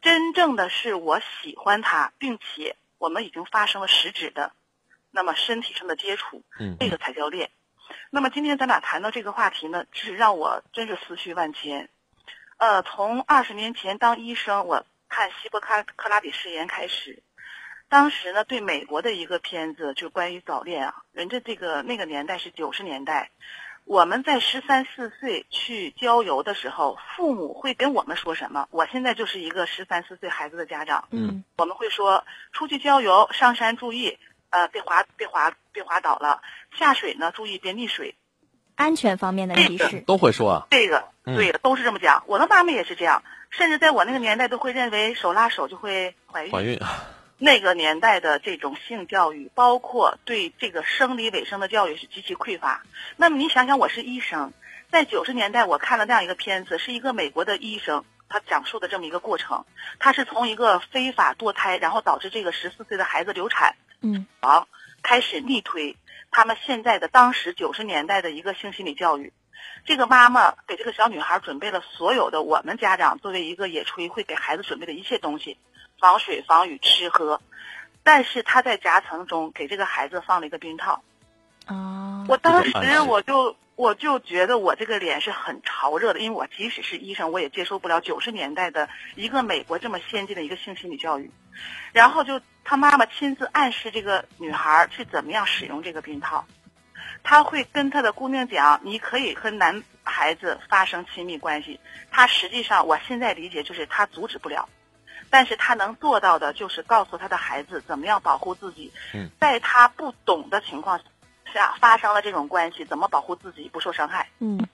真正的是我喜欢他，并且我们已经发生了实质的，那么身体上的接触，嗯，这个才叫恋。那么今天咱俩谈到这个话题呢，是让我真是思绪万千。呃，从二十年前当医生，我看希波克克拉底誓言开始，当时呢，对美国的一个片子就关于早恋啊，人家这个那个年代是九十年代。我们在十三四岁去郊游的时候，父母会跟我们说什么？我现在就是一个十三四岁孩子的家长，嗯我们会说出去郊游上山注意，呃，别滑别滑别滑倒了，下水呢注意别溺水。安全方面的提示。都会说啊。这个嗯对的，都是这么讲。我的妈妈也是这样，甚至在我那个年代都会认为手拉手就会怀孕。怀孕，那个年代的这种性教育，包括对这个生理卫生的教育是极其匮乏。那么你想想，我是医生，在九十年代我看了那样一个片子，是一个美国的医生，他讲述的这么一个过程。他是从一个非法堕胎，然后导致这个十四岁的孩子流产嗯亡，开始逆推他们现在的当时九十年代的一个性心理教育。这个妈妈给这个小女孩准备了所有的我们家长作为一个野炊会给孩子准备的一切东西，防水、防雨、吃喝。但是他在夹层中给这个孩子放了一个避孕套。啊，我当时我就我就觉得我这个脸是很潮热的，因为我即使是医生，我也接受不了九十年代的一个美国这么先进的一个性心理教育。然后就他妈妈亲自暗示这个女孩去怎么样使用这个避孕套，他会跟他的姑娘讲，你可以和男孩子发生亲密关系。他实际上我现在理解就是他阻止不了。但是他能做到的，就是告诉他的孩子怎么样保护自己，嗯在他不懂的情况下发生了这种关系，怎么保护自己不受伤害。嗯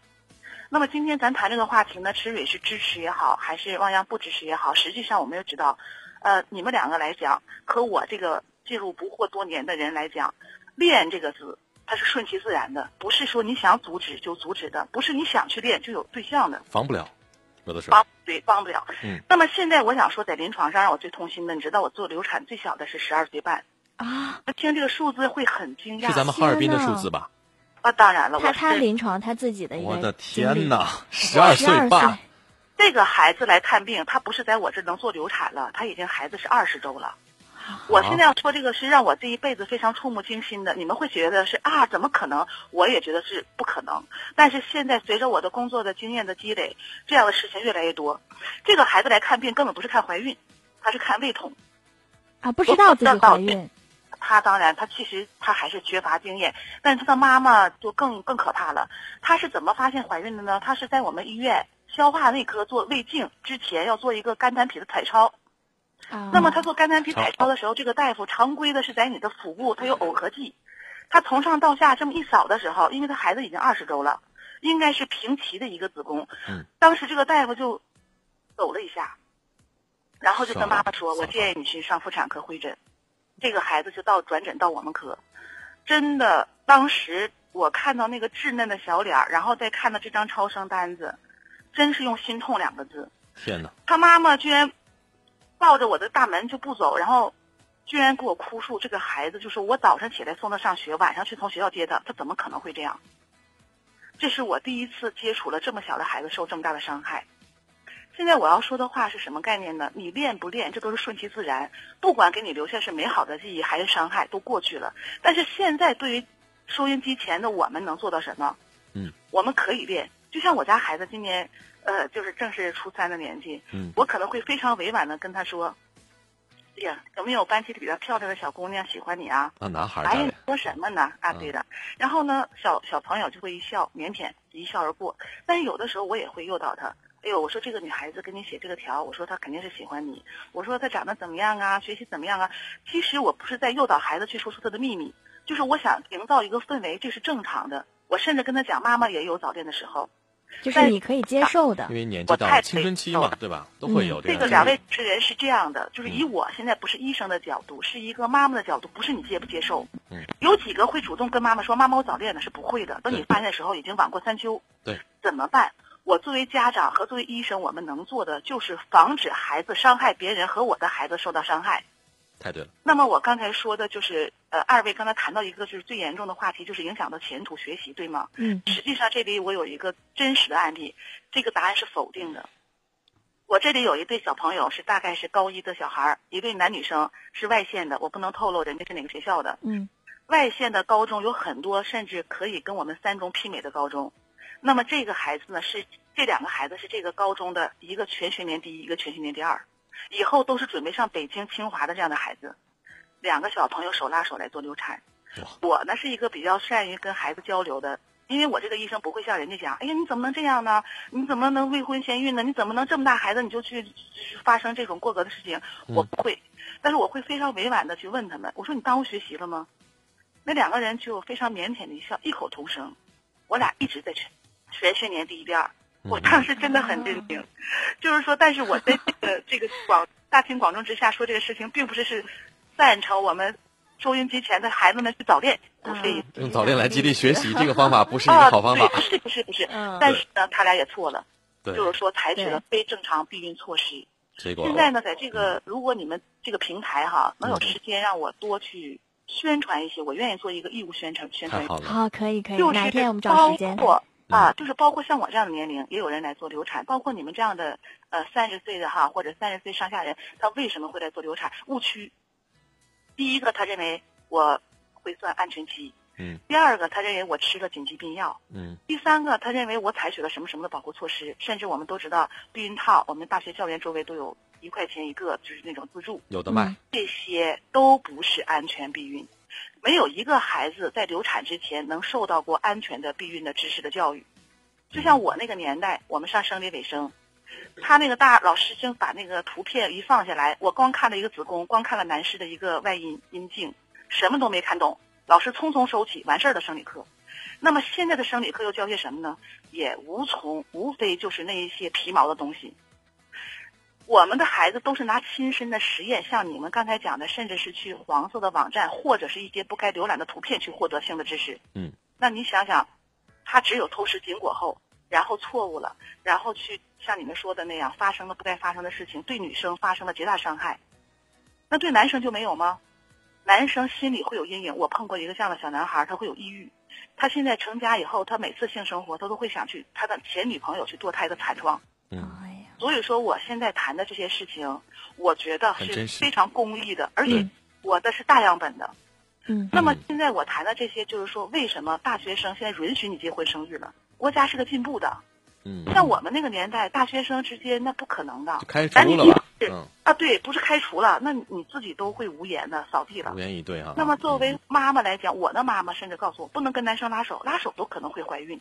那么今天咱谈这个话题呢，池蕊是支持也好，还是汪洋不支持也好，实际上我们也知道，呃，你们两个来讲，和我这个进入不惑多年的人来讲，练这个字它是顺其自然的，不是说你想阻止就阻止的，不是你想去练就有对象的。防不了，有的时候帮。对帮不了。嗯。那么现在我想说，在临床上让我最痛心的，你知道我做流产最小的是十二岁半，啊，那听这个数字会很惊讶。是咱们哈尔滨的数字吧？啊，当然了，他我是他临床他自己的一个我的天哪，十二岁半，这个孩子来看病，他不是在我这能做流产了，他已经孩子是二十周了。啊我现在要说这个是让我这一辈子非常触目惊心的，你们会觉得是啊，怎么可能？我也觉得是不可能。但是现在随着我的工作的经验的积累，这样的事情越来越多。这个孩子来看病根本不是看怀孕，他是看胃痛。啊，不知道自己怀孕，他当然，他其实他还是缺乏经验，但是他的妈妈就更更可怕了。他是怎么发现怀孕的呢？他是在我们医院消化内科做胃镜之前要做一个肝胆脾的彩超。啊，那么他做肝胆脾彩超的时候，这个大夫常规的是在你的腹部，他有耦合剂，他从上到下这么一扫的时候，因为他孩子已经二十周了，应该是平齐的一个子宫。嗯，当时这个大夫就抖了一下，然后就跟妈妈说：“我建议你去上妇产科会诊。”这个孩子就到转诊到我们科，真的，当时我看到那个稚嫩的小脸儿，然后再看到这张超声单子，真是用心痛两个字。天哪！他妈妈居然抱着我的大门就不走，然后居然给我哭诉，这个孩子就是我早上起来送他上学，晚上去从学校接他，他怎么可能会这样？这是我第一次接触了这么小的孩子受这么大的伤害。现在我要说的话是什么概念呢？你练不练，这都是顺其自然，不管给你留下是美好的记忆还是伤害，都过去了。但是现在对于收音机前的我们能做到什么？嗯，我们可以练。就像我家孩子今年，呃，就是正是初三的年纪，嗯，我可能会非常委婉的跟他说：“哎呀，有没有班级里比较漂亮的小姑娘喜欢你啊？”啊男孩儿哎呀，你说什么呢？啊，嗯对的。然后呢，小小朋友就会一笑，腼腆一笑而过。但是有的时候我也会诱导他。哎呦，我说这个女孩子给你写这个条，我说她肯定是喜欢你。我说她长得怎么样啊？学习怎么样啊？其实我不是在诱导孩子去说出他的秘密，就是我想营造一个氛围，这是正常的。我甚至跟他讲，妈妈也有早恋的时候。就是你可以接受的因。为年纪到了青春期嘛，对吧？都会有这个这个两位主持人是这样的，就是以嗯我现在不是医生的角度，是一个妈妈的角度，不是你接不接受。嗯，有几个会主动跟妈妈说：“妈妈，我早恋了。”是不会的。等你发现的时候，已经晚过三秋。对，怎么办？我作为家长和作为医生，我们能做的就是防止孩子伤害别人和我的孩子受到伤害。太对了。那么我刚才说的就是，呃，二位刚才谈到一个就是最严重的话题，就是影响到前途学习，对吗？嗯实际上这里我有一个真实的案例，这个答案是否定的。我这里有一对小朋友是大概是高一的小孩儿，一对男女生是外县的，我不能透露人家是哪个学校的。嗯外县的高中有很多，甚至可以跟我们三中媲美的高中。那么这个孩子呢，是这两个孩子是这个高中的一个全学年第一，一个全学年第二，以后都是准备上北京、清华的这样的孩子。两个小朋友手拉手来做流产。我呢是一个比较善于跟孩子交流的因为我这个医生不会像人家讲，哎呀，你怎么能这样呢？你怎么能未婚先孕呢？你怎么能这么大孩子你就去发生这种过格的事情？我不会，但是我会非常委婉的去问他们，我说你耽误学习了吗？那两个人就非常腼腆的一笑，异口同声。我俩一直在全全学年第一遍，我当时真的很震惊。就是说，但是我在这个这个广大庭广众之下说这个事情，并不是是赞成我们收音机前的孩子们去早恋。用早恋来激励学习，这个方法不是一个好方法。不是不是不是，嗯但是呢，他俩也错了，对，就是说采取了非正常避孕措施。结果现在呢，在这个如果你们这个平台哈能有时间让我多去宣传一些，我愿意做一个义务宣传宣传太。好了，好，可以可以，就是哪天我们找包时间。括嗯啊，就是包括像我这样的年龄，也有人来做流产，包括你们这样的呃三十岁的哈，或者三十岁上下人，他为什么会来做流产？误区。第一个，他认为我会算安全期；嗯。第二个，他认为我吃了紧急避孕药；嗯。第三个，他认为我采取了什么什么的保护措施，甚至我们都知道避孕套，我们大学校园周围都有一块钱一个，就是那种自助。有的卖，这些都不是安全避孕，没有一个孩子在流产之前能受到过安全的避孕的知识的教育。就像我那个年代，我们上生理卫生，他那个大老师就把那个图片一放下来，我光看了一个子宫，光看了男士的一个外阴阴茎，什么都没看懂。老师匆匆收起，完事儿的生理课。那么现在的生理课又教些什么呢？也无从，无非就是那一些皮毛的东西。我们的孩子都是拿亲身的实验，像你们刚才讲的，甚至是去黄色的网站或者是一些不该浏览的图片去获得性的知识。嗯，那你想想，他只有偷食苹果后，然后错误了，然后去像你们说的那样发生了不该发生的事情，对女生发生了极大伤害。那对男生就没有吗？男生心里会有阴影。我碰过一个这样的小男孩，他会有抑郁。他现在成家以后，他每次性生活，他都会想去他的前女朋友去堕胎的惨状。嗯所以说，我现在谈的这些事情，我觉得是非常公益的，而且嗯我的是大样本的。嗯那么现在我谈的这些，就是说，为什么大学生现在允许你结婚生育了？国家是个进步的。嗯，像我们那个年代，大学生之间那不可能的就。开除了吧，是嗯，啊，对，不是开除了，那你自己都会无言的扫地了无。言以对啊。那么作为妈妈来讲，我的妈妈甚至告诉我，不能跟男生拉手，拉手都可能会怀孕。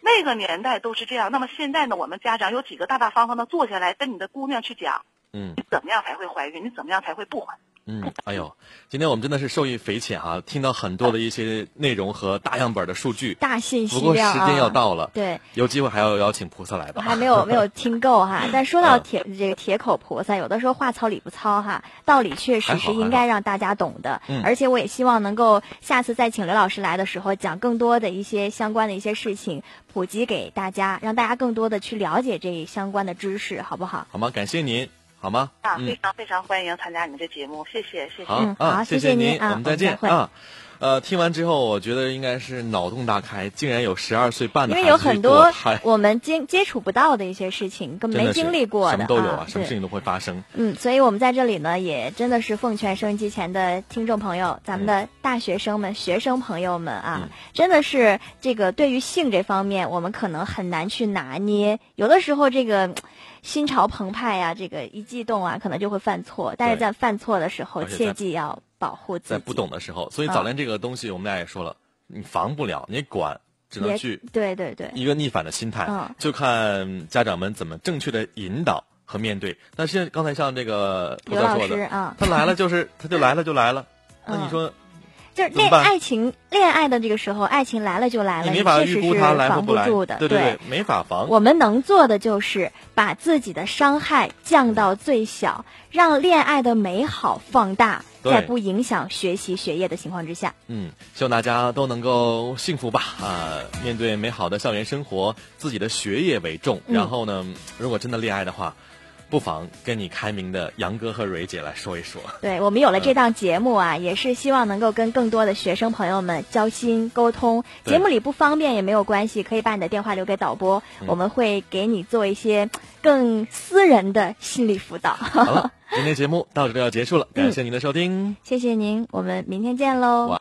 那个年代都是这样。那么现在呢，我们家长有几个大大方方的坐下来，跟你的姑娘去讲，嗯你怎么样才会怀孕，你怎么样才会不怀孕。嗯，哎呦，今天我们真的是受益匪浅啊，听到很多的一些内容和大样本的数据。大信息不过时间要到了，对，有机会还要邀请菩萨来吧。我还没有没有听够哈，[laughs] 但说到嗯铁这个铁口菩萨，有的时候话糙理不糙哈，道理确实是应该让大家懂的嗯。而且我也希望能够下次再请刘老师来的时候，讲更多的一些相关的一些事情，普及给大家，让大家更多的去了解这相关的知识，好不好？好吗？感谢您，好吗？啊，嗯非，常非常欢迎参加你们这节目，谢谢谢谢。好谢谢谢您啊我们再见啊。呃，听完之后，我觉得应该是脑洞大开，竟然有十二岁半因为的孩子去堕有很多我们接接触不到的一些事情，根本没经历过的什么都有啊，啊，什么事情都会发生。嗯，所以我们在这里呢，也真的是奉劝收音机前的听众朋友，咱们的大学生们、学生朋友们啊，嗯真的是这个对于性这方面，我们可能很难去拿捏，有的时候这个。心潮澎湃呀、这个一激动啊，可能就会犯错。但是在犯错的时候，切记要保护自己。在不懂的时候，所以嗯。早恋这个东西，我们俩也说了，你防不了，你管，只能去对对对，一个逆反的心态，嗯。就看家长们怎么正确的引导和面对。但是刚才像这个菩刘老萨说的，师啊，他来了就是他就来了就来了，那嗯你说就是恋爱情恋爱的这个时候，爱情来了就来了，你没法确实是预估他来防不，住的。对对，没法防。我们能做的就是把自己的伤害降到最小，让恋爱的美好放大，在不影响学习学业的情况之下。嗯，希望大家都能够幸福吧啊！面对美好的校园生活，自己的学业为重。嗯然后呢，如果真的恋爱的话，不妨跟你开明的杨哥和蕊姐来说一说。对我们有了嗯这档节目啊，也是希望能够跟更多的学生朋友们交心沟通。节目里不方便也没有关系，可以把你的电话留给导播，嗯我们会给你做一些更私人的心理辅导。好了，今天节目到这就要结束了，感谢您的收听。谢谢您，我们明天见喽。哇